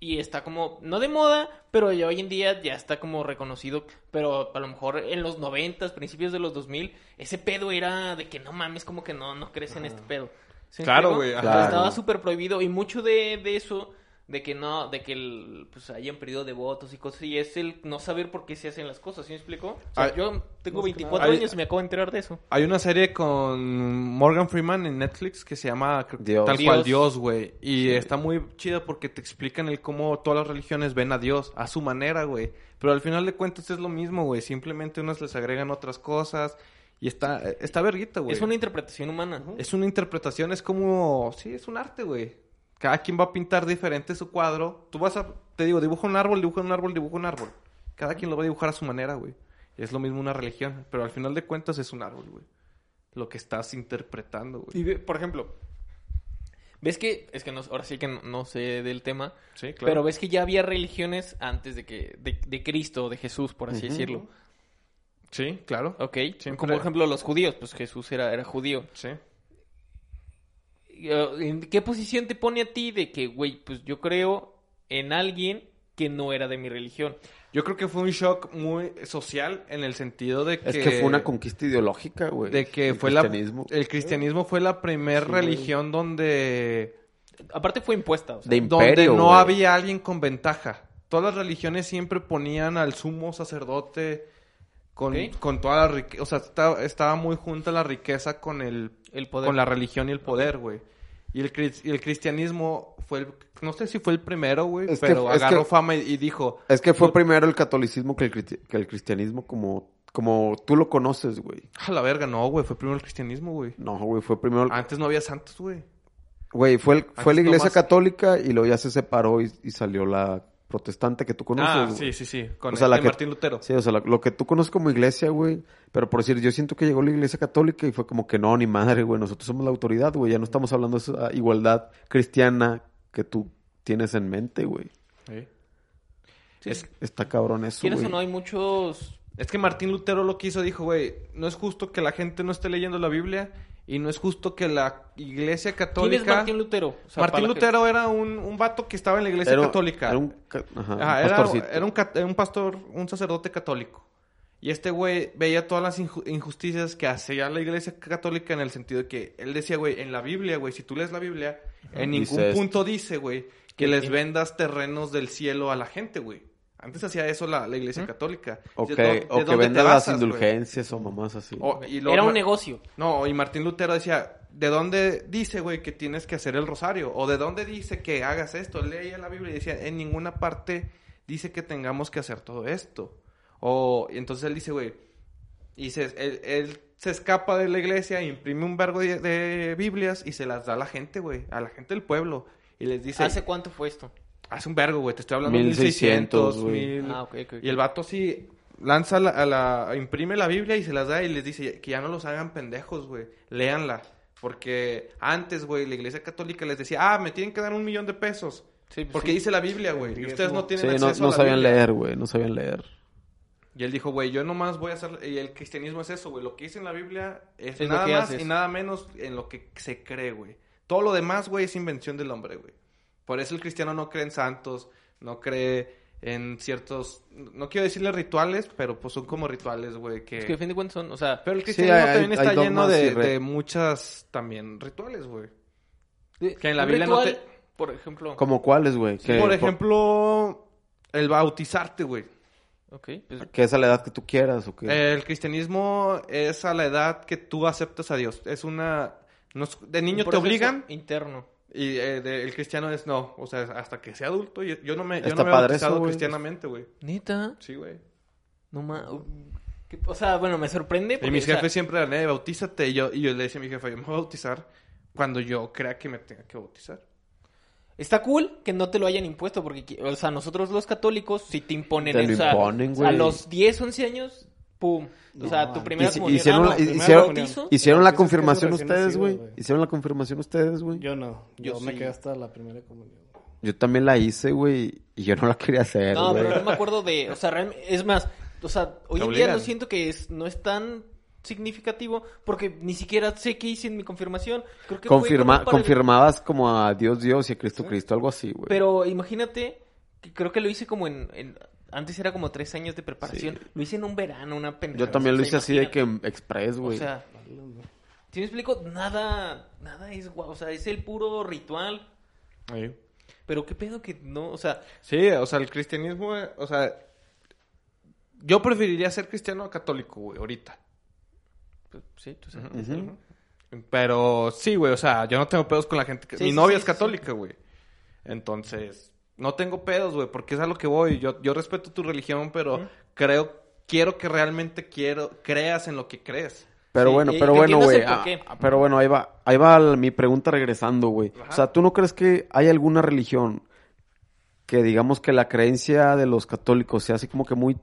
y está como, no de moda, pero ya hoy en día ya está como reconocido, pero a lo mejor en los noventas, principios de los 2000, ese pedo era de que no mames, como que no, no crees en este pedo. ¿Sí me Claro, güey, Estaba súper prohibido y mucho de, de eso, de que no, de que el, pues hayan perdido devotos y cosas, y es el no saber por qué se hacen las cosas, ¿sí me explico? O sea, Ay, yo tengo más que 24 nada. años y me acabo de enterar de eso. Hay una serie con Morgan Freeman en Netflix que se llama creo que Dios. tal cual Dios. Güey. Y está muy chida porque te explican el cómo todas las religiones ven a Dios a su manera, güey. Pero al final de cuentas es lo mismo, güey. Simplemente unos les agregan otras cosas Y está, está verguita, güey. Es una interpretación humana. Es una interpretación, es como... Sí, es un arte, güey. Cada quien va a pintar diferente su cuadro. Tú vas a... Te digo, dibuja un árbol, dibuja un árbol, dibuja un árbol. Cada quien lo va a dibujar a su manera, güey. Es lo mismo una religión. Pero al final de cuentas es un árbol, güey. Lo que estás interpretando, güey. Y por ejemplo, ves que, es que no, ahora sí que no, no sé del tema, Sí, claro. pero ves que ya había religiones antes de que, de, de Cristo, de Jesús, por así decirlo. Sí, claro. Ok, Siempre- como por ejemplo los judíos, pues Jesús era, era judío. Sí. Uh, ¿En qué posición te pone a ti de que, güey, pues yo creo en alguien que no era de mi religión? Yo creo que fue un shock muy social en el sentido de que... Es que fue una conquista ideológica, güey. De que El fue la... cristianismo. El cristianismo fue la primer Sí, güey. religión donde... Aparte fue impuesta, o sea, De donde imperio, no güey. había alguien con ventaja. Todas las religiones siempre ponían al sumo sacerdote con, con toda la riqueza. O sea, estaba, estaba muy junta la riqueza con el, el poder. con la religión y el poder, güey. Y el, y el cristianismo fue el... No sé si fue el primero, güey, Es que- pero es agarró que- fama y, y dijo... Es que fue "Tú- primero el catolicismo que el, que el cristianismo como, como tú lo conoces, güey. A la verga, no, güey. Fue primero el cristianismo, güey. No, güey, fue primero... el- Antes no había santos, güey. Güey, fue, el- fue la iglesia nomás- católica y luego ya se separó y, y salió la protestante que tú conoces, Ah, sí, sí, sí. Con O sea, la que- Martín Lutero. Sí, o sea, la- lo que tú conoces como iglesia, güey. Pero por decir, yo siento que llegó la iglesia católica y fue como que no, ni madre, güey. Nosotros somos la autoridad, güey. Ya no estamos hablando de esa igualdad cristiana que tú tienes en mente, güey. Sí. Sí. Es, Está cabrón eso, Quieras güey. o no, hay muchos... es que Martín Lutero lo que hizo, dijo, güey, no es justo que la gente no esté leyendo la Biblia y no es justo que la iglesia ¿Quién católica... es Martín Lutero? O sea, Martín Lutero era un, un vato que estaba en la iglesia Era- católica. Era un, ajá, un era, era un, cat- era un pastor, un sacerdote católico. Y este güey veía todas las inju- injusticias que hacía la iglesia católica en el sentido de que él decía, güey, en la Biblia, güey, si tú lees la Biblia, en ningún Dice esto. punto dice, güey, que les vendas terrenos del cielo a la gente, güey. Antes hacía eso la, la iglesia católica. O ¿De o de que venda las basas, indulgencias o mamás así. O- y luego Era un negocio. No, y Martín Lutero decía, ¿de dónde dice, güey, que tienes que hacer el rosario? ¿O de dónde dice que hagas esto? Leía la Biblia y decía, en ninguna parte dice que tengamos que hacer todo esto. O y entonces él dice, güey, y se, él, él se escapa de la iglesia, imprime un vergo de, de Biblias y se las da a la gente, güey, a la gente del pueblo. Y les dice, ¿Hace cuánto fue esto? Hace un vergo, güey, te estoy hablando de 1600, 1600, güey. 1000. Ah, ok, ok, ok. Y el vato sí lanza la, a la, imprime la Biblia y se las da y les dice que ya no los hagan pendejos, güey. Léanla. Porque antes, güey, la iglesia católica les decía, ah, me tienen que dar un millón de pesos. Sí, pues Porque sí. dice la Biblia, güey. Y ustedes no tienen Sí, no, acceso no a la sabían Biblia. leer, güey. No sabían leer. Y él dijo, güey, yo nomás voy a hacer... Y el cristianismo es eso, güey. Lo que dice en la Biblia es, nada más haces. y nada menos en lo que se cree, güey. Todo lo demás, güey, es invención del hombre, güey. Por eso el cristiano no cree en santos, no cree en ciertos... No quiero decirle rituales, pero pues son como rituales, güey, que... Es que a fin de cuentas son, o sea... Pero el Sí, cristianismo hay- también hay está lleno de, re- de muchas también rituales, güey. de- que en la Biblia no ritual, te- Por ejemplo... ¿Como cuáles, güey? Que- Por ejemplo, el bautizarte, güey. Ok, pues... Que es a la edad que tú quieras o qué. El cristianismo es a la edad que tú aceptas a Dios. Es una... no es- de niño un te obligan Interno. Y eh, de- el cristiano es no. O sea, hasta que sea adulto. y- Yo no me, yo Está no me he bautizado eso, güey. cristianamente, güey. ¿Neta? Sí, güey. No ma... ¿Qué- O sea, bueno, me sorprende Y porque, mis o sea, jefes siempre eran, eh, bautízate. Y yo, y yo le decía a mi jefe, yo me voy a bautizar cuando yo crea que me tenga que bautizar. Está cool que no te lo hayan impuesto porque, qui- o sea, nosotros los católicos sí te imponen. Te lo o sea, imponen, o sea, a los 10, 11 años, pum. O sea, No, tu primera hici- comunión. hicieron Ah, la- no, hicieron-. ¿Hicieron la confirmación ustedes, güey? ¿Hicieron la confirmación ustedes, güey? Yo no. Yo Yo, me sí. quedé hasta la primera comunión. Yo también la hice, güey, y yo no la quería hacer, No, pero no me acuerdo de, o sea, realmente, es más, o sea, hoy en día no siento que es, no es tan significativo porque ni siquiera sé qué hice en mi confirmación. Creo que Confirma- como confirmabas como a Dios Dios y a Cristo Cristo, algo así, güey. Pero imagínate, que creo que lo hice como en, en- antes era como tres años de preparación. Sí. Lo hice en un verano, una pendejada. Yo también lo O sea, hice así de que express, O güey. sea, si me explico, nada, nada es guau, o sea, es el puro ritual. Pero qué pedo que no, o sea, Sí, o sea, el cristianismo, o sea, yo preferiría ser cristiano a católico, güey, ahorita. pues, sí, tú sabes. Ujú. Pero sí, güey, o sea, yo no tengo pedos con la gente. que- Sí, Mi novia sí, es católica, güey. Entonces, no tengo pedos, güey, porque es a lo que voy. Yo, yo respeto tu religión, pero creo, quiero que realmente quiero, creas en lo que crees. Pero Sí, bueno, pero bueno, güey. ah, pero bueno, ahí va, ahí va la- mi pregunta regresando, güey. O sea, ¿tú no crees que hay alguna religión que digamos que la creencia de los católicos sea así como que muy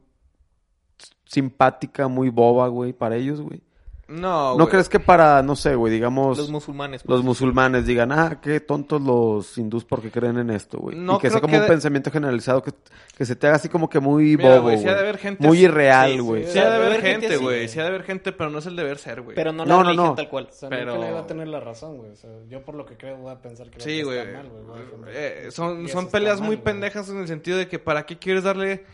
simpática, muy boba, güey, para ellos, güey? No, ¿No güey. crees que para, no sé, güey, digamos, Los los, musulmanes. pues. musulmanes digan, ah, qué tontos los hindús porque creen en esto, güey? No y que sea como que un de- pensamiento generalizado que, que se te haga así como que muy Mira, bobo, güey, güey. ha de haber gente Muy irreal, Sí, güey. sí, Sí ha de haber gente güey. Sí ha de haber gente, pero no es el deber ser, güey. Pero no, No, la no, religión no. tal cual. O sea, Pero- pero... le va a tener la razón, güey. O sea, yo por lo que creo voy a pensar que Sí, güey. está mal, güey. Eh, son son peleas mal, muy güey. pendejas en el sentido de que para qué quieres darle...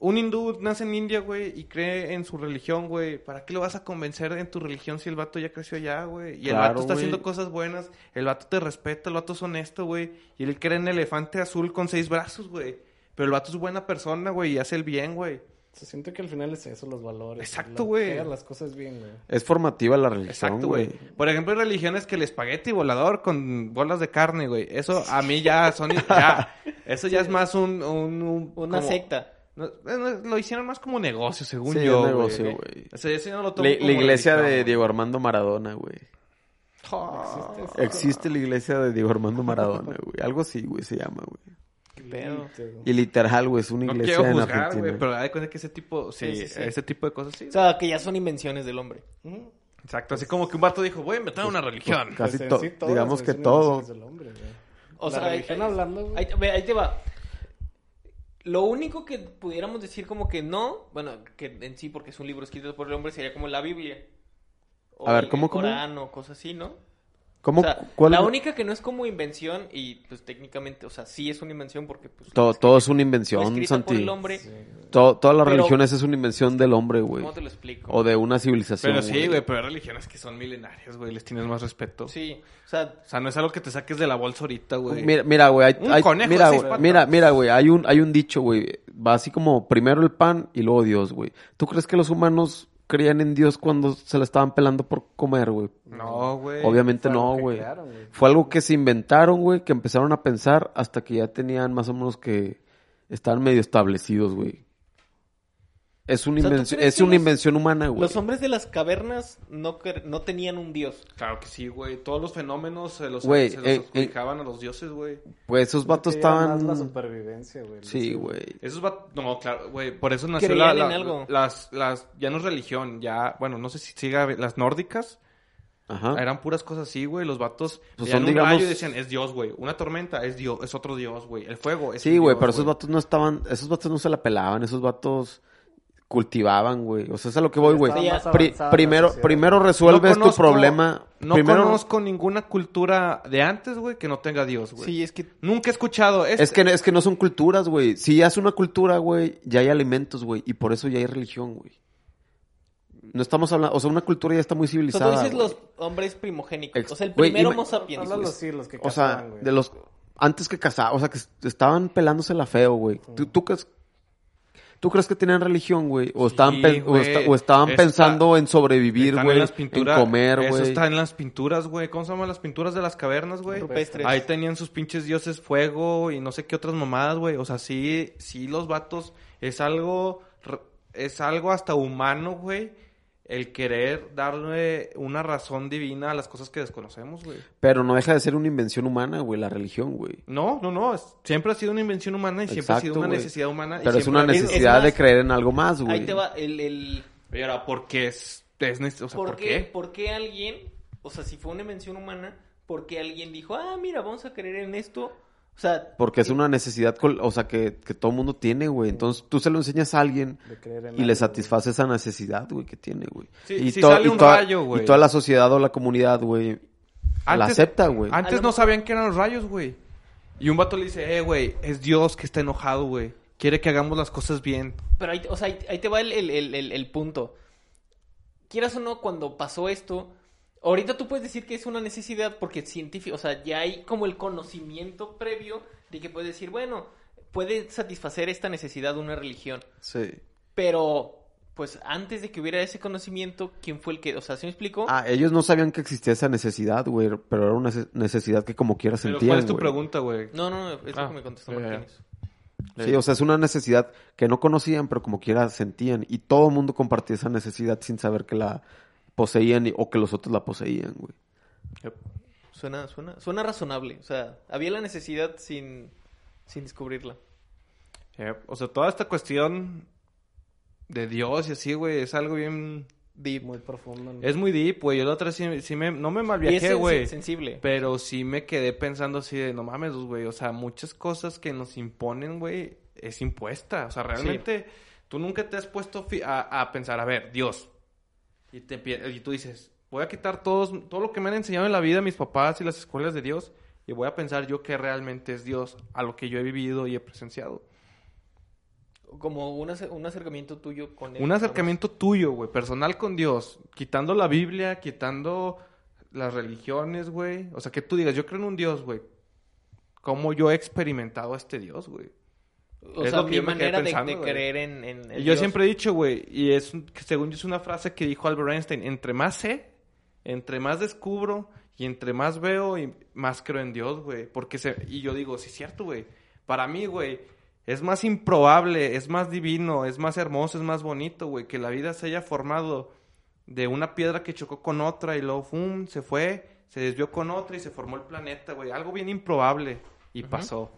Un hindú nace en India, güey, y cree en su religión, güey. ¿Para qué lo vas a convencer en tu religión si el vato ya creció allá, güey? Y el Claro, vato está güey. haciendo cosas buenas, el vato te respeta, el vato es honesto, güey. Y él cree en elefante azul con seis brazos, güey. Pero el vato es buena persona, güey, y hace el bien, güey. Se siente que al final es eso, los valores. Exacto, güey. las cosas bien, güey. Es formativa la religión, Exacto, güey. güey. Por ejemplo, hay religiones que el espagueti volador con bolas de carne, güey. Eso a mí ya son... Ya, eso ya es más un... un- un- Una como- secta. No, no, lo hicieron más como negocio, según Sí, yo. es negocio, güey. O sea, eso yo no lo tomo La, como la iglesia de. Diego Armando Maradona, güey. Ah. Existe la iglesia de Diego Armando Maradona, güey. Algo así, güey, se llama, güey. ¿Qué pedo? Y literal, güey, es una No iglesia quiero en juzgar, Argentina. güey, pero hay que ese tipo, sí, Sí, sí, sí. ese tipo de cosas sí. O sea, que ya son invenciones del hombre. Exacto, así como que un vato dijo, voy a inventar una religión. Casi Pues en to- digamos que todo. hombre. O La sea, religión ahí- hablando, güey. Ahí, ahí te va. Lo único que pudiéramos decir como que no, bueno, que en sí porque es un libro escrito por el hombre sería como la Biblia. O A ver, el- ¿cómo, el cómo? Corán o cosas así, ¿no? ¿Cómo? O sea, ¿Cuál la es- única que no es como invención y pues técnicamente, o sea, sí es una invención porque pues Todo, todo es una invención, escrita por Santi. el hombre. Todo- todas las Pero- religiones es una invención del hombre, güey. ¿Cómo te lo explico? O de una civilización. Pero sí, güey, pero hay religiones que son milenarias, güey, les tienes más respeto. Sí, o sea, O sea, no es algo que te saques de la bolsa ahorita, güey. Mira, mira, güey, hay- Un hay- conejo de mira, güey, mira, mira, güey, hay un, hay un dicho, güey, va así como primero el pan y luego Dios, güey. ¿Tú crees que los humanos creían en Dios cuando se la estaban pelando por comer, güey? No, güey. Obviamente no, güey. Fue algo que se inventaron, güey, que empezaron a pensar hasta que ya tenían más o menos que estaban medio establecidos, güey. Es una O sea, ¿tú invención, crees es una los- invención humana, güey. los hombres de las cavernas no, no tenían un dios. Claro que sí, güey. Todos los fenómenos se los, Güey, se los eh, adjudicaban a los dioses, güey. Pues esos vatos más estaban... la supervivencia, güey. Sí, güey. Esos va... No, claro, güey. Por eso nació la, en la- algo. las, las... Ya no es religión, ya... Bueno, no sé si siga... Las nórdicas Ajá. eran puras cosas así, güey. Los vatos Pues son, un digamos- rayo y decían, es Dios, güey. Una tormenta es Dios, es otro Dios, güey. El fuego es Sí, un güey, Dios, pero esos vatos no estaban, esos vatos no se la pelaban, esos vatos cultivaban, güey. O sea, es a lo que voy, güey. Pri- primero, primero No resuelves conozco- tu problema. No primero, conozco ninguna cultura de antes, güey, que no tenga Dios, güey. Sí, es que Nunca he escuchado. Este... Es que, es que no son culturas, güey. Si ya es una cultura, güey, ya hay alimentos, güey. Y por eso ya hay religión, güey. No estamos hablando, o sea, una cultura ya está muy o sea, civilizada. tú dices güey. los hombres primogénicos. Ex- O sea, el primero Homo sapiens. Güey. los sí, los que O sea, cazaban, güey. de los antes que casaban, o sea, que est- estaban pelándose la feo, güey. ¿Tú, tú ¿Tú crees que tenían religión, güey? O estaban, Sí, o, güey. esta- o estaban Está- pensando en sobrevivir, güey, en comer, Eso güey. está en las pinturas, güey. ¿Cómo se llaman las pinturas de las cavernas, güey? Rupestres. Ahí tenían sus pinches dioses fuego y no sé qué otras mamadas, güey. O sea, sí, sí los vatos es algo, es algo hasta humano, güey. El querer darle una razón divina a las cosas que desconocemos, güey. Pero no deja de ser una invención humana, güey, la religión, güey. No, no, no. es- siempre ha sido una invención humana y siempre ha sido una güey. necesidad humana. y Pero es una necesidad es de creer en algo más, güey. Ahí te va el... el... Ahora, ¿por qué es, es nece- o sea, ¿Por, ¿por qué? qué? ¿Por qué alguien, o sea, si fue una invención humana, por qué alguien dijo, ah, mira, vamos a creer en esto? O sea, Porque es una necesidad, o sea, que, que todo mundo tiene, güey. Entonces tú se lo enseñas a alguien en y le satisface esa necesidad, güey, que tiene, güey. Sí, y, si to- sale y un toda- rayo, güey. y toda la sociedad o la comunidad, güey, la acepta, güey. Antes no sabían que eran los rayos, güey. Y un vato le dice, eh, güey, es Dios que está enojado, güey. Quiere que hagamos las cosas bien. pero ahí, o sea, ahí, ahí te va el, el- el- el- el punto. Quieras o no, cuando pasó esto, ahorita tú puedes decir que es una necesidad porque científico, o sea, ya hay como el conocimiento previo de que puedes decir, bueno, puede satisfacer esta necesidad de una religión. Sí. Pero, pues antes de que hubiera ese conocimiento, ¿quién fue el que, o sea, ¿se me explicó? Ah, ellos no sabían que existía esa necesidad, güey, pero era una nece- necesidad que como quiera Pero sentían, ¿cuál es tu güey. pregunta, güey? No, no, es lo Ah, que me contestó. Martínez. Sí, o sea, es una necesidad que no conocían, pero como quiera sentían. Y todo el mundo compartía esa necesidad sin saber que la poseían y- o que los otros la poseían, güey. Suena, suena, suena razonable. O sea, había la necesidad sin, sin descubrirla. Yep. O sea, toda esta cuestión de Dios y así, güey, es algo bien... Deep. Muy profundo. ¿no? Es muy deep, güey. Yo la otra sí, sí me... No me Y es malviajé, sen- güey. sensible. Pero sí me quedé pensando así de, no mames, güey. O sea, muchas cosas que nos imponen, güey, es impuesta. O sea, realmente tú nunca te has puesto a, a pensar, a ver, Dios. Y, te, y tú dices, voy a quitar todos, todo lo que me han enseñado en la vida mis papás y las escuelas de Dios. Y voy a pensar yo que realmente es Dios a lo que yo he vivido y he presenciado. Como un, un acercamiento tuyo con él. Un digamos. acercamiento tuyo, güey, personal con Dios, quitando la Biblia, quitando las religiones, güey. O sea, que tú digas, yo creo en un Dios, güey. ¿Cómo yo he experimentado a este Dios, güey? O Es sea, lo que mi yo me quedé manera de, pensando, de güey. creer en, Y yo Dios. siempre he dicho, güey, y es, según yo es una frase que dijo Albert Einstein, entre más sé, entre más descubro y entre más veo y más creo en Dios, güey. Porque se, y yo digo, sí es cierto, güey. Para mí, güey, es más improbable, es más divino, es más hermoso, es más bonito, güey, que la vida se haya formado de una piedra que chocó con otra y luego, ¡fum!, se fue, se desvió con otra y se formó el planeta, güey. Algo bien improbable. Y pasó.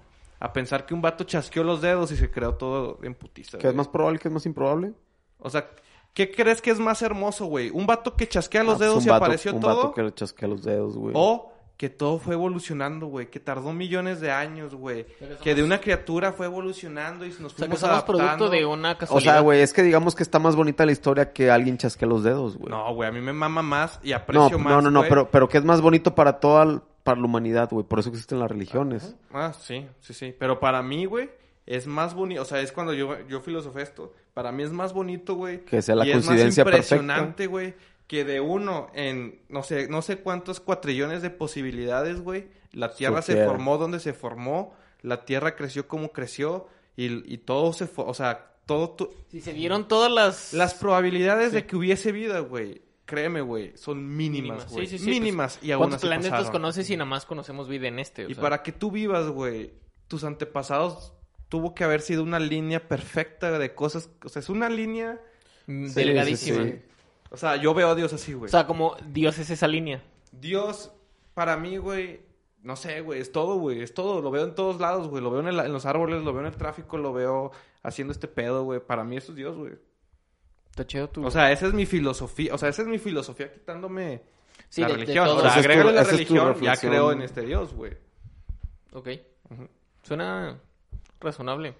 A pensar que un vato chasqueó los dedos y se creó todo en putiza. ¿Qué es güey. más probable que es más improbable? O sea, ¿qué crees que es más hermoso, güey? ¿Un vato que chasquea los Ah, pues dedos un y vato- apareció un todo? vato que le chasquea los dedos, güey. O que todo fue evolucionando, güey. Que tardó millones de años, güey. Que de una criatura fue evolucionando y nos O sea, que fuimos somos adaptando. producto de una O casualidad. sea, güey, es que digamos que está más bonita la historia que alguien chasquea los dedos, güey. No, güey, a mí me mama más y no, aprecio más, no, no, no, güey. pero, pero que es más bonito para toda para la humanidad, güey. Por eso existen las religiones. Ah, sí, sí, sí. Pero para mí, güey, es más bonito. O sea, es cuando yo, yo filosofé esto. Para mí es más bonito, güey. Que sea la y coincidencia es más impresionante, güey, que de uno en no sé, no sé cuántos cuatrillones de posibilidades, güey. La Tierra se formó donde se formó. La Tierra creció como creció. Y, y todo se fue. O sea, todo. tu- Si se dieron todas las... Las probabilidades de que hubiese vida, güey. Créeme, güey. Son mínimas, güey. Sí, sí, sí, mínimas. pues, y aún ¿Cuántos así planetas pasaron. conoces y nada más conocemos vida en este? O Y sea, para que tú vivas, güey, tus antepasados tuvo que haber sido una línea perfecta de cosas. O sea, es una línea. mm, Sí, delgadísima. sí, sí. O sea, yo veo a Dios así, güey. O sea, como Dios es esa línea. Dios, para mí, güey, no sé, güey, es todo, güey, es todo. Lo veo en todos lados, güey. Lo veo en, el- en los árboles, lo veo en el tráfico, lo veo haciendo este pedo, güey. Para mí eso es Dios, güey. Está chido tu... O sea, esa es mi filosofía. O sea, esa es mi filosofía quitándome Sí, la de- de religión. todo. O sea, agrégale la religión, ya creo en este Dios, güey. Ok. Suena razonable.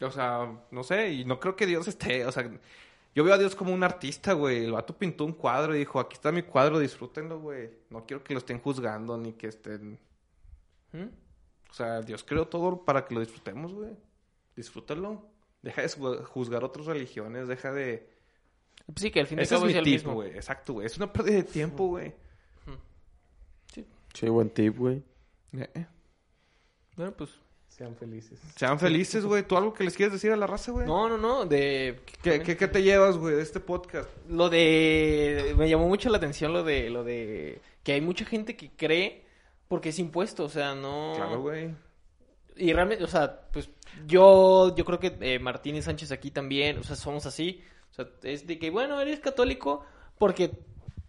O sea, no sé, y no creo que Dios esté, o sea, yo veo a Dios como un artista, güey. El vato pintó un cuadro y dijo, aquí está mi cuadro, disfrútenlo, güey. No quiero que lo estén juzgando ni que estén... ¿Mm? O sea, Dios creó todo para que lo disfrutemos, güey. Disfrútalo. Deja de ju- juzgar otras religiones, deja de... Pues sí, que al fin y al Ese es cabo mi es el tip, mismo. güey. Exacto, güey. Es una pérdida de tiempo, güey. Sí, buen tip, güey. Eh, eh. Bueno, pues... Sean felices. Sean felices, güey. ¿Tú algo que les quieres decir a la raza, güey? No, no, no, de... ¿Qué, qué, qué te llevas, güey, de este podcast? Lo de... Me llamó mucho la atención lo de... Lo de... Que hay mucha gente que cree porque es impuesto, o sea, no... Claro, güey. Y realmente, o sea, pues yo, yo creo que eh, Martín y Sánchez aquí también, o sea, somos así. O sea, es de que, bueno, eres católico porque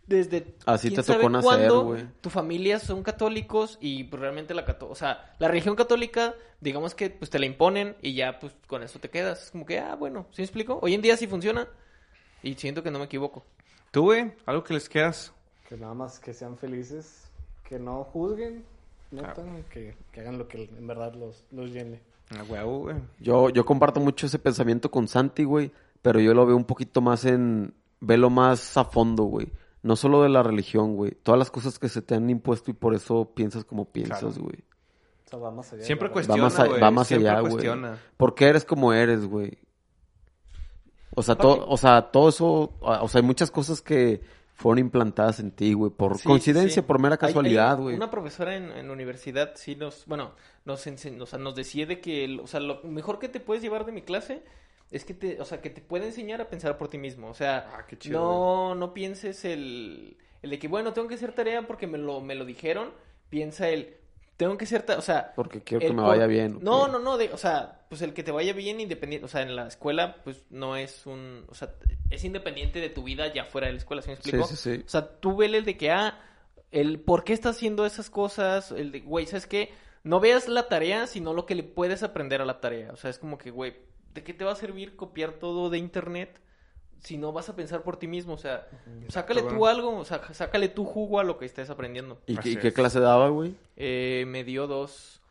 desde Así quién te tocó sabe nacer, cuándo güey. tu familia son católicos y pues realmente la cato o sea, la religión católica, digamos que pues te la imponen y ya pues con eso te quedas. Es como que, ah, bueno, ¿sí me explico? Hoy en día sí funciona y siento que no me equivoco. ¿Tú, güey? ¿Algo que les quieras? Que nada más que sean felices, que no juzguen, neta, que, que hagan lo que en verdad los, los llene. A huevo, güey. Yo, yo comparto mucho ese pensamiento con Santi, güey. Pero yo lo veo un poquito más en... Velo más a fondo, güey. No solo de la religión, güey. Todas las cosas que se te han impuesto y por eso piensas como piensas, Claro. güey. O sea, va más allá. Siempre la- Va cuestiona, más, a- güey. va más Siempre allá, güey. cuestiona. ¿Por qué eres como eres, güey? O sea, todo, o sea, todo eso... O sea, hay muchas cosas que fueron implantadas en ti, güey. Por Sí, coincidencia, sí. por mera casualidad, güey. Una profesora en, en la universidad sí nos, bueno, nos, ense- o sea, nos decía de que, el- o sea, lo mejor que te puedes llevar de mi clase es que te, o sea, que te puede enseñar a pensar por ti mismo. O sea, Ah, qué chido, no, no pienses el, el de que, bueno, tengo que hacer tarea porque me lo, me lo dijeron. Piensa el, tengo que ser, o sea, Porque quiero que me por- vaya bien. No, no, no, de, o sea, pues el que te vaya bien independiente, o sea, en la escuela, pues no es un, o sea, es independiente de tu vida ya fuera de la escuela, ¿sí me Sí, explico? sí, sí. O sea, tú vele el de que, ah, el por qué estás haciendo esas cosas, el de, güey, ¿sabes qué? No veas la tarea, sino lo que le puedes aprender a la tarea. O sea, es como que, güey, ¿de qué te va a servir copiar todo de internet si no vas a pensar por ti mismo? O sea, sácale tú algo, o sea, sácale tu jugo a lo que estés aprendiendo. ¿Y, qué- y clase daba, güey? Eh, me dio dos.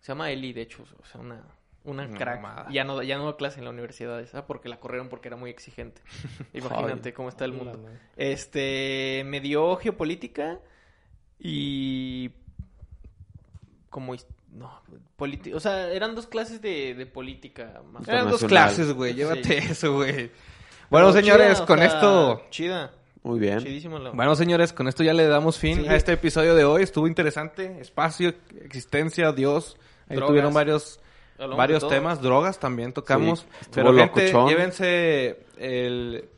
Se llama Eli, de hecho. O sea, una, una crack. mamada. Ya no, ya no da clase en la universidad esa porque la corrieron porque era muy exigente. Imagínate Ay. cómo está el mundo. Este, me dio geopolítica y como his- no, politi- o sea, eran dos clases de, de política más o Eran dos clases, güey. Sí. Llévate eso, güey. Bueno, Pero señores, chida, o con sea, esto... chida, Muy bien. chidísimo la- Bueno, señores, con esto ya le damos fin Sí. a este episodio de hoy. Estuvo interesante. Espacio, existencia, Dios. Ahí Drogas. tuvieron varios, varios temas. Drogas también tocamos. Sí, Pero, gente, locochón. llévense el...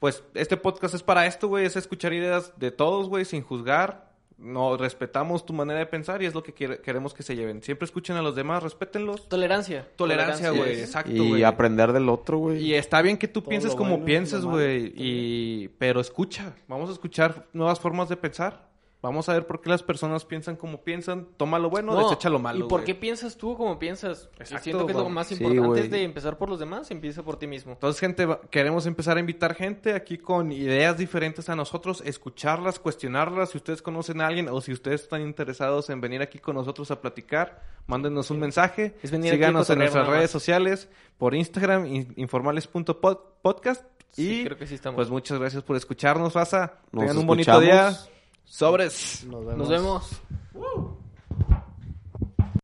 Pues este podcast es para esto, güey. Es escuchar ideas de todos, güey, sin juzgar. No, respetamos tu manera de pensar y es lo que quiere- queremos que se lleven. Siempre escuchen a los demás, respétenlos. Tolerancia. Tolerancia, güey. Exacto, Y aprender del otro, güey. Y está bien que tú Todo pienses como bueno pienses, güey. Y... Pero escucha. Vamos a escuchar nuevas formas de pensar. Vamos a ver por qué las personas piensan como piensan. Toma lo bueno, No, desecha lo malo. ¿Y por güey. qué piensas tú como piensas? Y Exacto, siento que es lo más importante antes de empezar por los demás, empieza por ti mismo. Entonces, gente, queremos empezar a invitar gente aquí con ideas diferentes a nosotros, escucharlas, cuestionarlas. Si ustedes conocen a alguien o si ustedes están interesados en venir aquí con nosotros a platicar, mándenos un mensaje. Es venir Síganos en nuestras redes sociales, por Instagram, in- informales.podcast. Sí, Y creo que sí estamos. pues muchas gracias por escucharnos, Raza. Nos Tengan un bonito día. Sobres. Nos vemos.